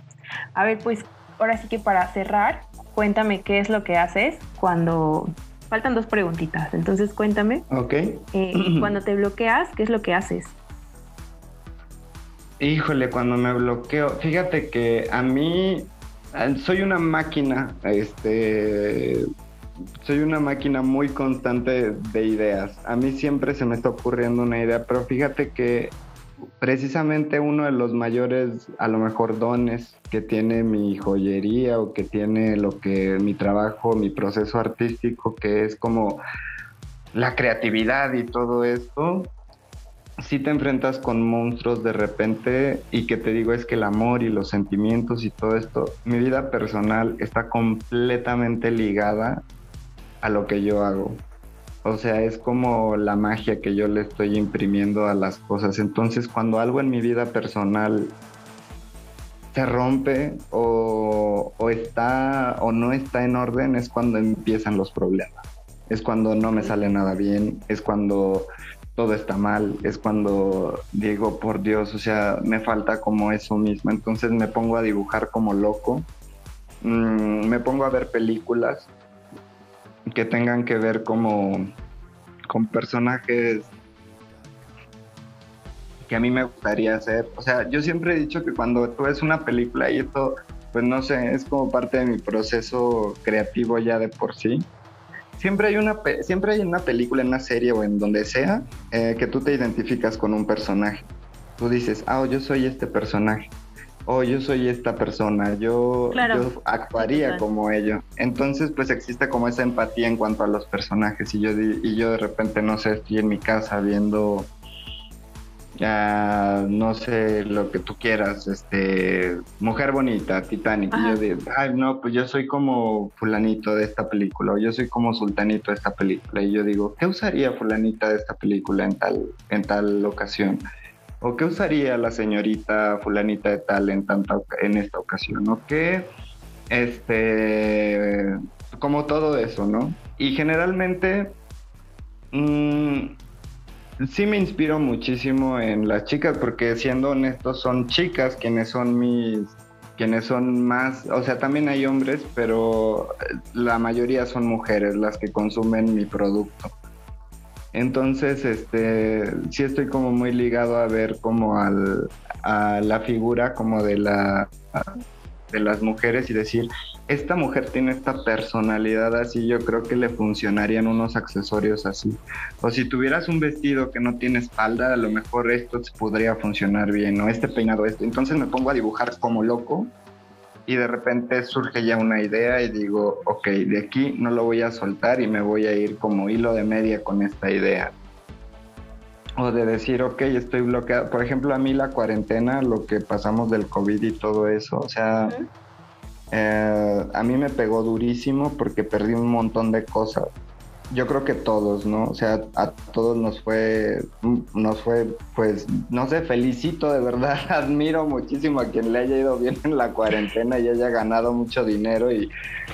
a ver, pues ahora sí que para cerrar, cuéntame qué es lo que haces cuando... Faltan dos preguntitas, entonces cuéntame. Ok. Eh, (clears throat) cuando te bloqueas, ¿qué es lo que haces? Híjole, cuando me bloqueo, fíjate que a mí soy una máquina, este, soy una máquina muy constante de ideas. A mí siempre se me está ocurriendo una idea, pero fíjate que precisamente uno de los mayores, a lo mejor, dones que tiene mi joyería o que tiene lo que mi trabajo, mi proceso artístico, que es como la creatividad y todo esto, si te enfrentas con monstruos de repente y que te digo es que el amor y los sentimientos y todo esto, mi vida personal está completamente ligada a lo que yo hago. O sea, es como la magia que yo le estoy imprimiendo a las cosas. Entonces, cuando algo en mi vida personal se rompe o, está o no está en orden es cuando empiezan los problemas. Es cuando no me sale nada bien, es cuando todo está mal, es cuando digo, por Dios, o sea, me falta como eso mismo, entonces me pongo a dibujar como loco, mm, me pongo a ver películas que tengan que ver como con personajes que a mí me gustaría hacer. O sea, yo siempre he dicho que cuando tú ves una película y esto, pues no sé, es como parte de mi proceso creativo ya de por sí. Siempre hay una, siempre hay una película, en una serie o en donde sea, eh, que tú te identificas con un personaje. Tú dices, ah, yo soy este personaje. O yo soy esta persona, yo, yo actuaría como ello. Entonces, pues existe como esa empatía en cuanto a los personajes. Y yo, y yo de repente, no sé, estoy en mi casa viendo ya no sé lo que tú quieras, este, Mujer Bonita, Titanic, y yo digo, ay, no, pues yo soy como fulanito de esta película, o yo soy como sultanito de esta película, y yo digo, ¿qué usaría fulanita de esta película en tal, en tal ocasión? ¿O qué usaría la señorita fulanita de tal en, tanta, en esta ocasión? ¿O qué, este, como todo eso, ¿no? Y generalmente... Mmm, sí me inspiro muchísimo en las chicas, porque siendo honestos, son chicas quienes son mis, quienes son más, o sea, también hay hombres, pero la mayoría son mujeres las que consumen mi producto. Entonces, este, sí estoy como muy ligado a ver como al, a la figura como de la de las mujeres y decir, esta mujer tiene esta personalidad así, yo creo que le funcionarían unos accesorios así. O si tuvieras un vestido que no tiene espalda, a lo mejor esto podría funcionar bien, o este peinado, esto. Entonces me pongo a dibujar como loco y de repente surge ya una idea y digo, ok, de aquí no lo voy a soltar y me voy a ir como hilo de media con esta idea. O de decir, ok, estoy bloqueado. Por ejemplo, a mí la cuarentena, lo que pasamos del COVID y todo eso, o sea, eh, a mí me pegó durísimo porque perdí un montón de cosas. Yo creo que todos, ¿no? O sea, a todos nos fue, nos fue, pues, no sé, felicito de verdad, (laughs) admiro muchísimo a quien le haya ido bien en la cuarentena y haya ganado mucho dinero y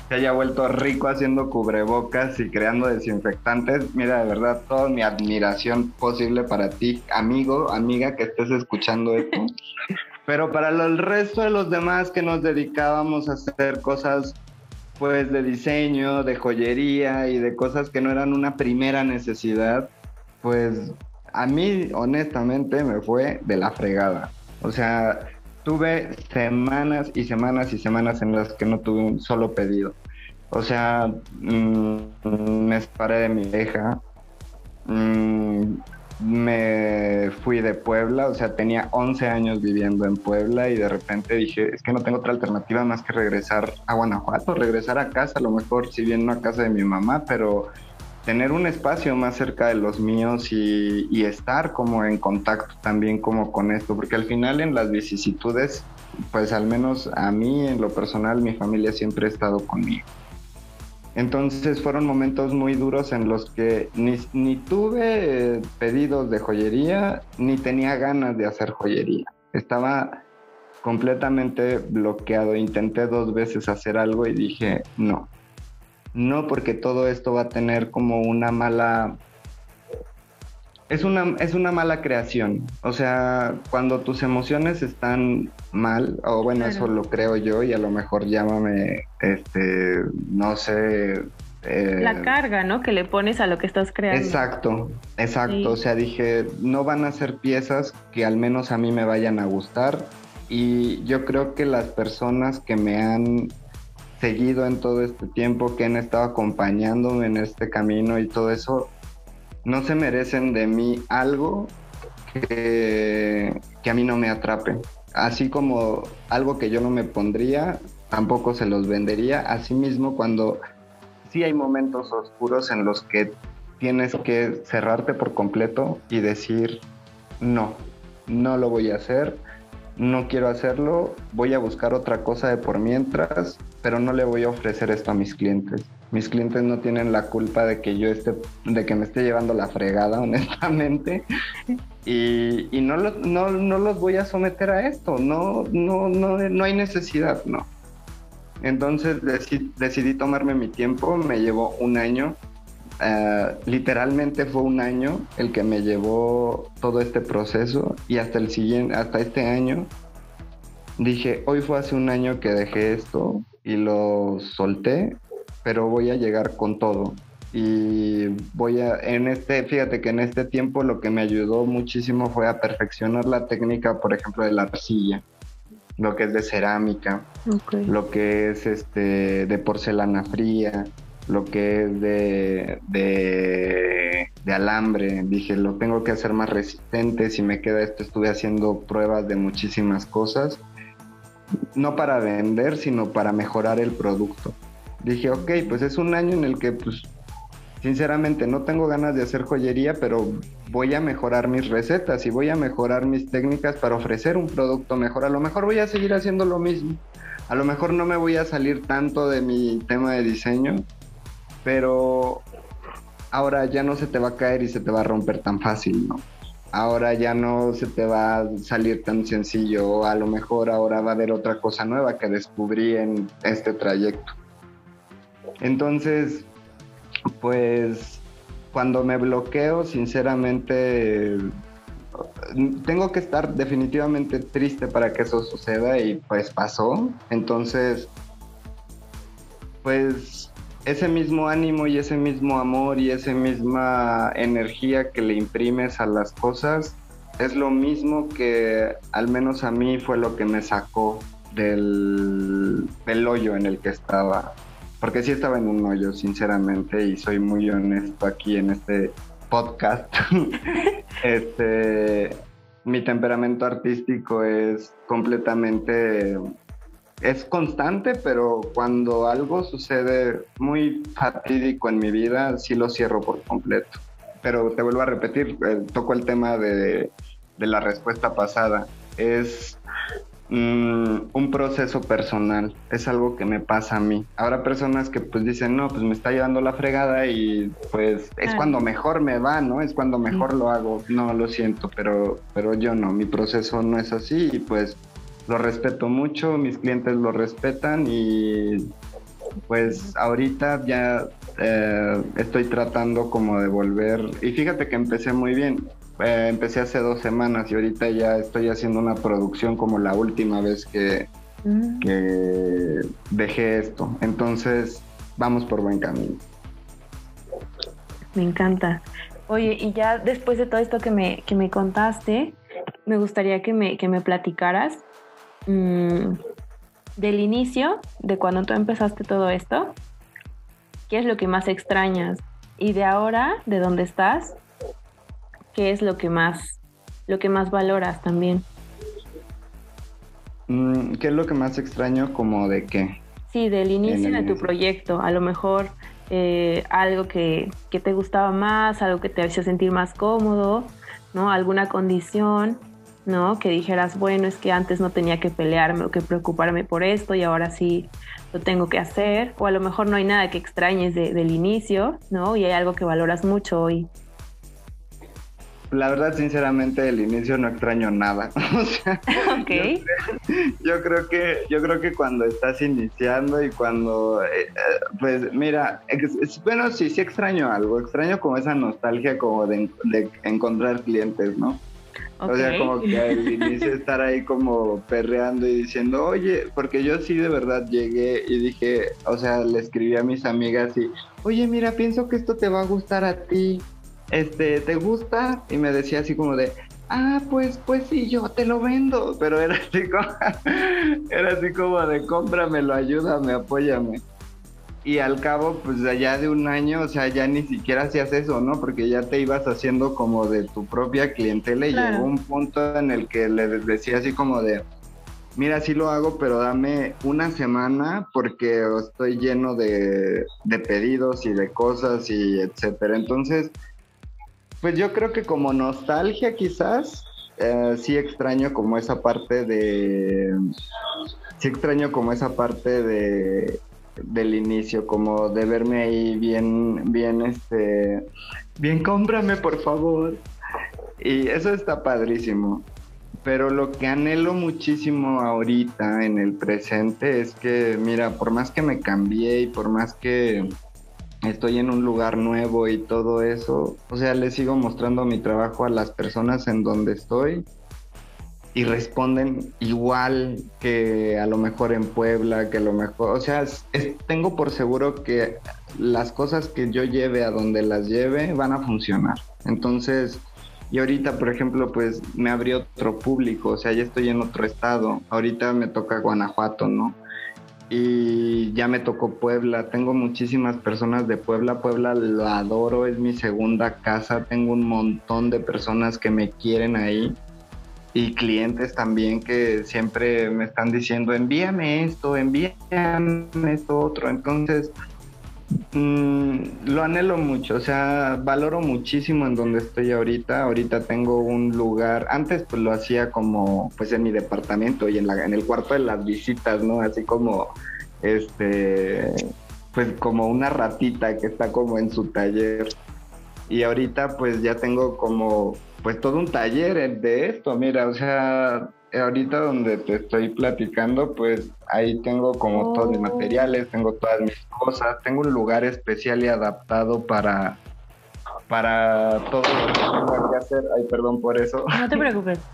se haya vuelto rico haciendo cubrebocas y creando desinfectantes. Mira, de verdad, toda mi admiración posible para ti, amigo, amiga que estés escuchando esto. (laughs) Pero para el resto de los demás que nos dedicábamos a hacer cosas pues de diseño, de joyería y de cosas que no eran una primera necesidad, pues a mí honestamente me fue de la fregada. O sea, tuve semanas y semanas y semanas en las que no tuve un solo pedido. O sea, mm, me separé de mi hija, mm, me fui de Puebla, o sea, tenía 11 años viviendo en Puebla y de repente dije, es que no tengo otra alternativa más que regresar a Guanajuato, regresar a casa, a lo mejor si bien no a casa de mi mamá, pero tener un espacio más cerca de los míos y, y estar como en contacto también como con esto, porque al final en las vicisitudes, pues al menos a mí en lo personal, mi familia siempre ha estado conmigo. Entonces fueron momentos muy duros en los que ni, tuve pedidos de joyería, ni tenía ganas de hacer joyería. Estaba completamente bloqueado. Intenté dos veces hacer algo y dije, no, no porque todo esto va a tener como una mala es una, es una mala creación. O sea, cuando tus emociones están mal, o bueno, eso lo creo yo, y a lo mejor llámame, este, no sé. Eh, la carga, ¿no? Que le pones a lo que estás creando. Exacto, exacto. O sea, dije, no van a ser piezas que al menos a mí me vayan a gustar. Y yo creo que las personas que me han seguido en todo este tiempo, que han estado acompañándome en este camino y todo eso, no se merecen de mí algo que, a mí no me atrape. Así como algo que yo no me pondría, tampoco se los vendería. Asimismo, cuando sí hay momentos oscuros en los que tienes que cerrarte por completo y decir, no, no lo voy a hacer, no quiero hacerlo, voy a buscar otra cosa de por mientras, pero no le voy a ofrecer esto a mis clientes. Mis clientes no tienen la culpa de que yo esté, de que me esté llevando la fregada, (laughs) honestamente. Y, no, no, no, los voy a someter a esto. No, no, no, no hay necesidad, no. Entonces decidí tomarme mi tiempo, me llevó un año. Eh, literalmente fue un año el que me llevó todo este proceso y hasta el siguiente, hasta este año dije, hoy fue hace un año que dejé esto y lo solté, pero voy a llegar con todo. Y voy a, en este, fíjate que en este tiempo lo que me ayudó muchísimo fue a perfeccionar la técnica, por ejemplo, de la arcilla lo que es de cerámica, lo que es este de porcelana fría, lo que es de, de, alambre. Dije, lo tengo que hacer más resistente. Si me queda esto, estuve haciendo pruebas de muchísimas cosas. No para vender, sino para mejorar el producto. Dije, ok, pues es un año en el que pues Sinceramente no tengo ganas de hacer joyería, pero voy a mejorar mis recetas y voy a mejorar mis técnicas para ofrecer un producto mejor. A lo mejor voy a seguir haciendo lo mismo. A lo mejor no me voy a salir tanto de mi tema de diseño, pero ahora ya no se te va a caer y se te va a romper tan fácil, ¿no? Ahora ya no se te va a salir tan sencillo, a lo mejor ahora va a haber otra cosa nueva que descubrí en este trayecto. Entonces, pues cuando me bloqueo, sinceramente, tengo que estar definitivamente triste para que eso suceda y pues pasó. Entonces, pues ese mismo ánimo y ese mismo amor y esa misma energía que le imprimes a las cosas es lo mismo que al menos a mí fue lo que me sacó del, del hoyo en el que estaba porque sí estaba en un hoyo, sinceramente, y soy muy honesto aquí en este podcast. (laughs) este, mi temperamento artístico es completamente, es constante, pero cuando algo sucede muy fatídico en mi vida, sí lo cierro por completo. Pero te vuelvo a repetir, eh, toco el tema de, de la respuesta pasada. Es Mm, un proceso personal, es algo que me pasa a mí. Habrá personas que pues dicen, no, pues me está llevando la fregada y pues es cuando mejor me va, ¿no? Es cuando mejor lo hago. No, lo siento, pero, pero yo no, mi proceso no es así y pues lo respeto mucho, mis clientes lo respetan y pues ahorita ya eh, estoy tratando como de volver y fíjate que empecé muy bien eh, empecé hace dos semanas y ahorita ya estoy haciendo una producción como la última vez que, mm. que dejé esto. Entonces, vamos por buen camino. Me encanta. Oye, y ya después de todo esto que me, que me contaste, me gustaría que me, que me platicaras mm, del inicio, de cuando tú empezaste todo esto, qué es lo que más extrañas y de ahora, de dónde estás, qué es lo que más, lo que más valoras también. Mm, ¿Qué es lo que más extraño como de qué? Sí, del inicio de tu proyecto. A lo mejor eh, algo que, que, te gustaba más, algo que te hacía sentir más cómodo, ¿no? Alguna condición, ¿no? Que dijeras, bueno, es que antes no tenía que pelearme o que preocuparme por esto y ahora sí lo tengo que hacer. O a lo mejor no hay nada que extrañes del inicio, ¿no? Y hay algo que valoras mucho hoy la verdad, sinceramente, el inicio no extraño nada. (laughs) o sea, yo, creo que, yo creo que cuando estás iniciando y cuando, eh, eh, pues mira, bueno, sí, sí extraño algo. Extraño como esa nostalgia como de, encontrar clientes, ¿no? O sea, como que al inicio estar ahí como perreando y diciendo, oye, porque yo sí de verdad llegué y dije, o sea, le escribí a mis amigas y, oye, mira, pienso que esto te va a gustar a ti este, ¿te gusta? Y me decía así como de, ah, pues, pues sí, yo te lo vendo, pero era así como, (laughs) era así como de, cómpramelo, ayúdame, apóyame. Y al cabo, pues allá de un año, o sea, ya ni siquiera hacías eso, ¿no? Porque ya te ibas haciendo como de tu propia clientela y llegó un punto en el que le decía así como de, mira, sí lo hago, pero dame una semana porque estoy lleno de, de pedidos y de cosas y etcétera. Entonces, pues yo creo que como nostalgia quizás, eh, sí extraño como esa parte de... Sí extraño como esa parte de del inicio, como de verme ahí bien, bien, este, bien, cómprame por favor. Y eso está padrísimo. pero lo que anhelo muchísimo ahorita en el presente es que, mira, por más que me cambié y por más que estoy en un lugar nuevo y todo eso, o sea, le sigo mostrando mi trabajo a las personas en donde estoy y responden igual que a lo mejor en Puebla, que a lo mejor, o sea, tengo por seguro que las cosas que yo lleve a donde las lleve van a funcionar. Entonces, y ahorita, por ejemplo, pues me abrió otro público, o sea, ya estoy en otro estado. Ahorita me toca Guanajuato, ¿no? Y ya me tocó Puebla. Tengo muchísimas personas de Puebla. Puebla lo adoro, es mi segunda casa. Tengo un montón de personas que me quieren ahí. Y clientes también que siempre me están diciendo, envíame esto, envíame esto otro. Entonces, Mm, lo anhelo mucho, o sea, valoro muchísimo en donde estoy ahorita. Ahorita tengo un lugar, antes pues lo hacía como pues en mi departamento y en, la, en el cuarto de las visitas, ¿no? Así como, este, pues como una ratita que está como en su taller. Y ahorita pues ya tengo como pues todo un taller de esto, mira, o sea, ahorita donde te estoy platicando, pues ahí tengo como todos mis oh. materiales, tengo todas mis cosas, tengo un lugar especial y adaptado para para todo lo que tengo que hacer. Ay, perdón por eso. No te preocupes. (laughs)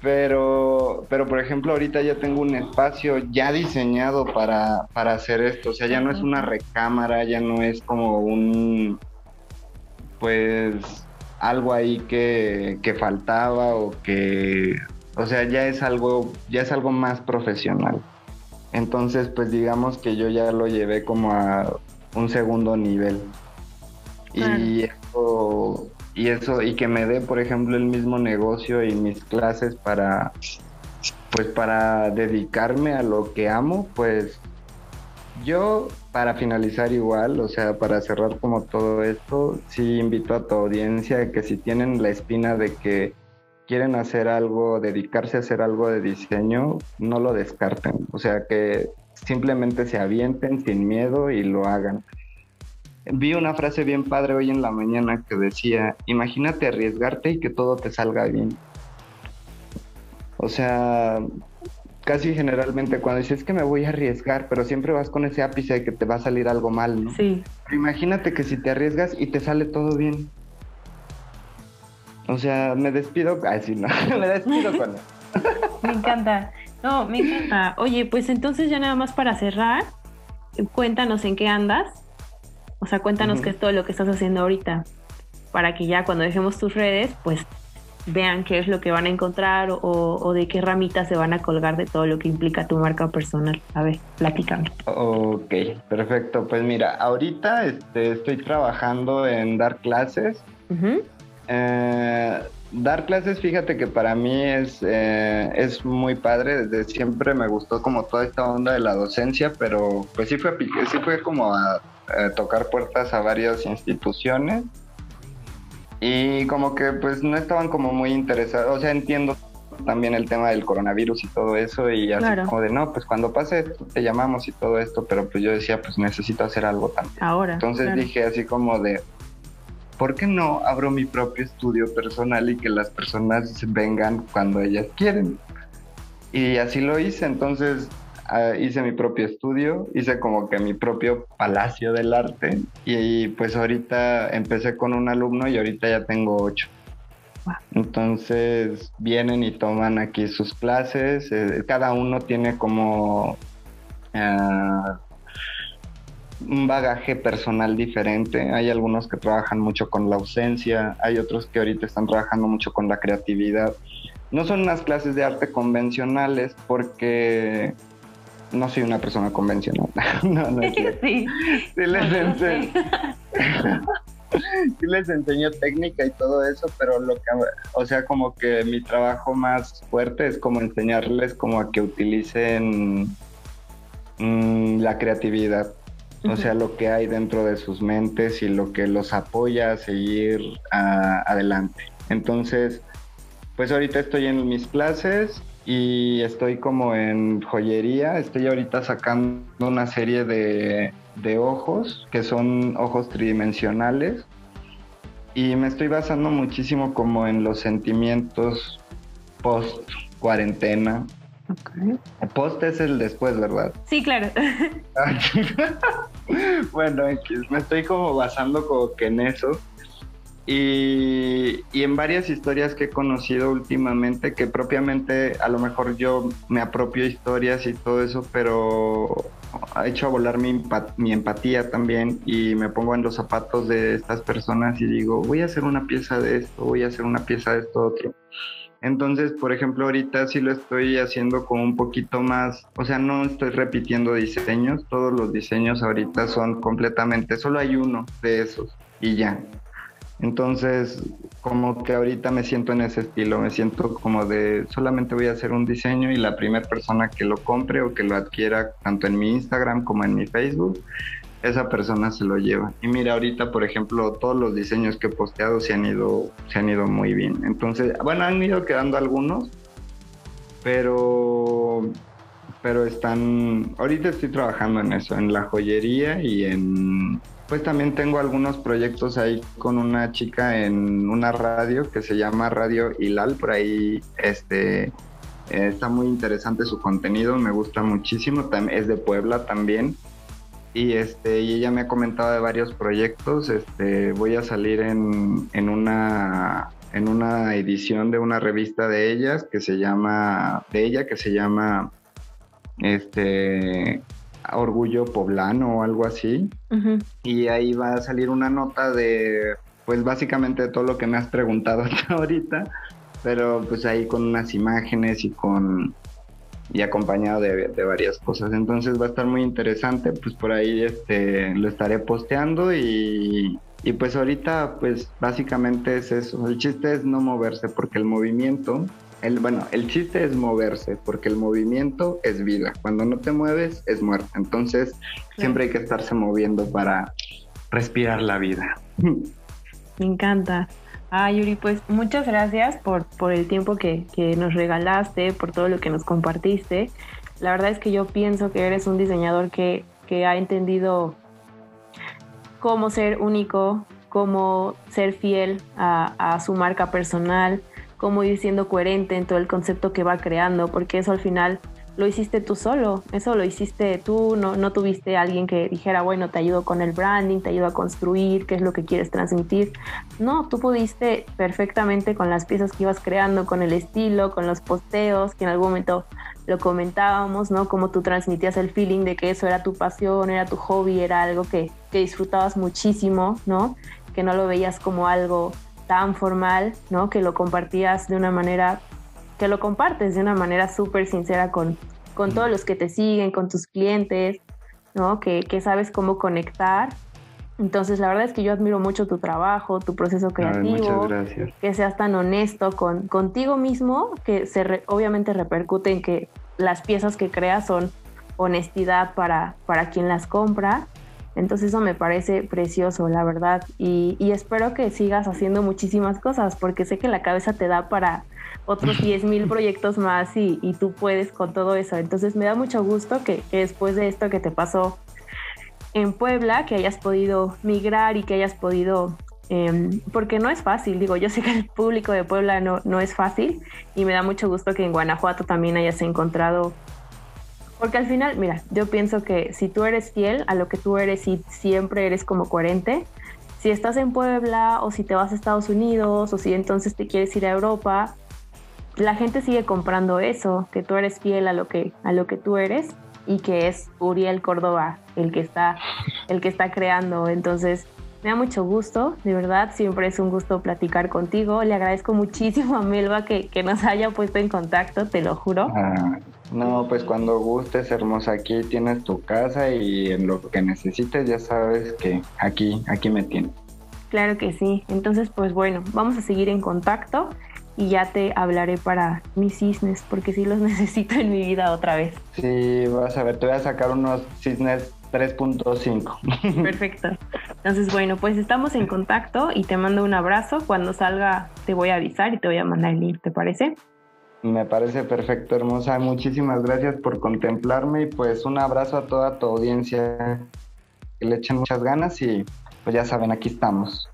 Pero, pero por ejemplo, ahorita ya tengo un espacio ya diseñado para, para hacer esto. O sea, ya no es una recámara, ya no es como un, pues, algo ahí que, que faltaba o que o sea, ya es algo, ya es algo más profesional. Entonces, pues digamos que yo ya lo llevé como a un segundo nivel. Y eso, y eso, y que me dé, por ejemplo, el mismo negocio y mis clases para, pues para dedicarme a lo que amo, pues yo, para finalizar igual, o sea, para cerrar como todo esto, sí invito a tu audiencia que si tienen la espina de que quieren hacer algo, dedicarse a hacer algo de diseño, no lo descarten. O sea, que simplemente se avienten sin miedo y lo hagan. Vi una frase bien padre hoy en la mañana que decía, imagínate arriesgarte y que todo te salga bien. O sea, casi generalmente cuando dices que me voy a arriesgar, pero siempre vas con ese ápice de que te va a salir algo mal, ¿no? Sí. imagínate que si te arriesgas y te sale todo bien. O sea, me despido. Ay, sí, no. (laughs) me despido con Me encanta. No, me encanta. Oye, pues entonces ya nada más para cerrar, cuéntanos en qué andas. O sea, cuéntanos qué es todo lo que estás haciendo ahorita. Para que ya cuando dejemos tus redes, pues vean qué es lo que van a encontrar o, o, de qué ramitas se van a colgar de todo lo que implica tu marca personal. A ver, platícame. Ok, perfecto. Pues mira, ahorita este, estoy trabajando en dar clases. Eh, dar clases, fíjate que para mí es, eh, es muy padre, desde siempre me gustó como toda esta onda de la docencia, pero pues sí fue, sí fue como a, tocar puertas a varias instituciones y como que pues no estaban como muy interesados, o sea, entiendo también el tema del coronavirus y todo eso y así como de no, pues cuando pase esto te llamamos y todo esto, pero pues yo decía pues necesito hacer algo también. Ahora. Entonces dije así como de ¿por qué no abro mi propio estudio personal y que las personas vengan cuando ellas quieren? Y así lo hice, entonces ah, hice mi propio estudio, hice como que mi propio palacio del arte y, pues ahorita empecé con un alumno y ahorita ya tengo ocho. Entonces vienen y toman aquí sus clases, eh, cada uno tiene como... Ah, un bagaje personal diferente. Hay algunos que trabajan mucho con la ausencia, hay otros que ahorita están trabajando mucho con la creatividad. No son unas clases de arte convencionales porque no soy una persona convencional. (laughs) no, no sí. Sí les, enseño, (laughs) sí les enseño técnica y todo eso, pero lo que, o sea, como que mi trabajo más fuerte es como enseñarles como a que utilicen mm, la creatividad o sea, lo que hay dentro de sus mentes y lo que los apoya a seguir adelante. Entonces, pues ahorita estoy en mis clases y estoy como en joyería, estoy ahorita sacando una serie de, de ojos que son ojos tridimensionales y me estoy basando muchísimo como en los sentimientos post cuarentena. Okay. Post es el después, ¿verdad? Sí, claro. (laughs) (laughs) bueno, me estoy como basando como que en eso. Y, y, en varias historias que he conocido últimamente, que propiamente a lo mejor yo me apropio historias y todo eso, pero ha hecho a volar mi, mi, empatía también y me pongo en los zapatos de estas personas y digo, voy a hacer una pieza de esto, voy a hacer una pieza de esto otro. Entonces, por ejemplo, ahorita sí lo estoy haciendo como un poquito más, o sea, no estoy repitiendo diseños, todos los diseños ahorita son completamente, solo hay uno de esos y ya. Entonces, como que ahorita me siento en ese estilo, me siento como de solamente voy a hacer un diseño y la primera persona que lo compre o que lo adquiera tanto en mi Instagram como en mi Facebook, esa persona se lo lleva. Y mira, ahorita, por ejemplo, todos los diseños que he posteado se han ido, se han ido muy bien. Entonces, bueno, han ido quedando algunos, pero pero están, ahorita estoy trabajando en eso, en la joyería y en pues también tengo algunos proyectos ahí con una chica en una radio que se llama Radio Hilal, por ahí este está muy interesante su contenido, me gusta muchísimo, es de Puebla también. Y este y ella me ha comentado de varios proyectos, este voy a salir en, en una en una edición de una revista de ellas que se llama de ella que se llama este Orgullo Poblano o algo así. Y ahí va a salir una nota de, pues básicamente todo lo que me has preguntado (laughs) hasta ahorita, pero pues ahí con unas imágenes y con y acompañado de, varias cosas. Entonces va a estar muy interesante, pues por ahí este lo estaré posteando y, y pues ahorita pues básicamente es eso. El chiste es no moverse porque el movimiento el, bueno, el chiste es moverse, porque el movimiento es vida. Cuando no te mueves, es muerte. Entonces, siempre hay que estarse moviendo para respirar la vida. (laughs) Me encanta. Ah, Yuri, pues muchas gracias por, por el tiempo que, que nos regalaste, por todo lo que nos compartiste. La verdad es que yo pienso que eres un diseñador que, que ha entendido cómo ser único, cómo ser fiel a, a su marca personal, cómo ir siendo coherente en todo el concepto que va creando, porque eso al final lo hiciste tú solo, eso lo hiciste tú, no, no tuviste alguien que dijera, bueno, te ayudo con el branding, te ayudo a construir, qué es lo que quieres transmitir. No, tú pudiste perfectamente con las piezas que ibas creando, con el estilo, con los posteos, que en algún momento lo comentábamos, ¿no? Cómo tú transmitías el feeling de que eso era tu pasión, era tu hobby, era algo que, que disfrutabas muchísimo, ¿no? Que no lo veías como algo tan formal, ¿no? Que lo compartías de una manera, que lo compartes de una manera súper sincera con, con todos los que te siguen, con tus clientes, ¿no? Que, que, sabes cómo conectar. Entonces, la verdad es que yo admiro mucho tu trabajo, tu proceso creativo, que seas tan honesto con, contigo mismo, que se obviamente repercute en que las piezas que creas son honestidad para, para quien las compra entonces eso me parece precioso, la verdad. Y, espero que sigas haciendo muchísimas cosas, porque sé que la cabeza te da para otros (laughs) 10 mil proyectos más y, tú puedes con todo eso. Entonces me da mucho gusto que, después de esto que te pasó en Puebla, que hayas podido migrar y que hayas podido em, porque no es fácil, digo, yo sé que el público de Puebla no, no es fácil y me da mucho gusto que en Guanajuato también hayas encontrado porque al final, mira, yo pienso que si tú eres fiel a lo que tú eres y siempre eres como coherente, si estás en Puebla o si te vas a Estados Unidos o si entonces te quieres ir a Europa, la gente sigue comprando eso, que tú eres fiel a lo que, a lo que tú eres y que es Uriel Córdoba el que está, el que está creando. Entonces, me da mucho gusto, de verdad, siempre es un gusto platicar contigo. Le agradezco muchísimo a Melba que, que nos haya puesto en contacto, te lo juro. Ah, no, pues cuando gustes, hermosa, aquí tienes tu casa y en lo que necesites ya sabes que aquí, aquí me tienes. Claro que sí. Entonces, pues bueno, vamos a seguir en contacto y ya te hablaré para mis cisnes, porque sí los (laughs) necesito en mi vida otra vez. Sí, vas a ver, te voy a sacar unos cisnes 3.5. (laughs) Perfecto. Entonces, bueno, pues estamos en contacto y te mando un abrazo. Cuando salga te voy a avisar y te voy a mandar el link, ¿te parece? Me parece perfecto, hermosa. Muchísimas gracias por contemplarme y pues un abrazo a toda tu audiencia. Que le echen muchas ganas y pues ya saben, aquí estamos.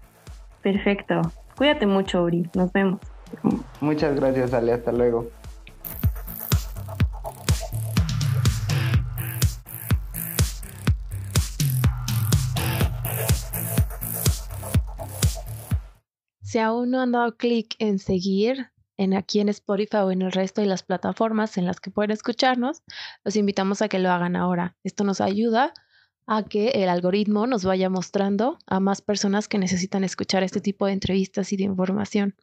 Perfecto. Cuídate mucho, Uri. Nos vemos. Muchas gracias, Ale. Hasta luego. Si aún no han dado clic en seguir en aquí en Spotify o en el resto de las plataformas en las que pueden escucharnos, los invitamos a que lo hagan ahora. Esto nos ayuda a que el algoritmo nos vaya mostrando a más personas que necesitan escuchar este tipo de entrevistas y de información.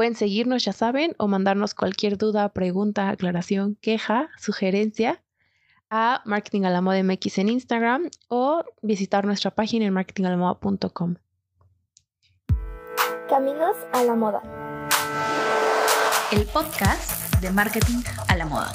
Pueden seguirnos, ya saben, o mandarnos cualquier duda, pregunta, aclaración, queja, sugerencia a Marketing a la Moda MX en Instagram o visitar nuestra página en marketingalamoda.com. Caminos a la moda. El podcast de marketing a la moda.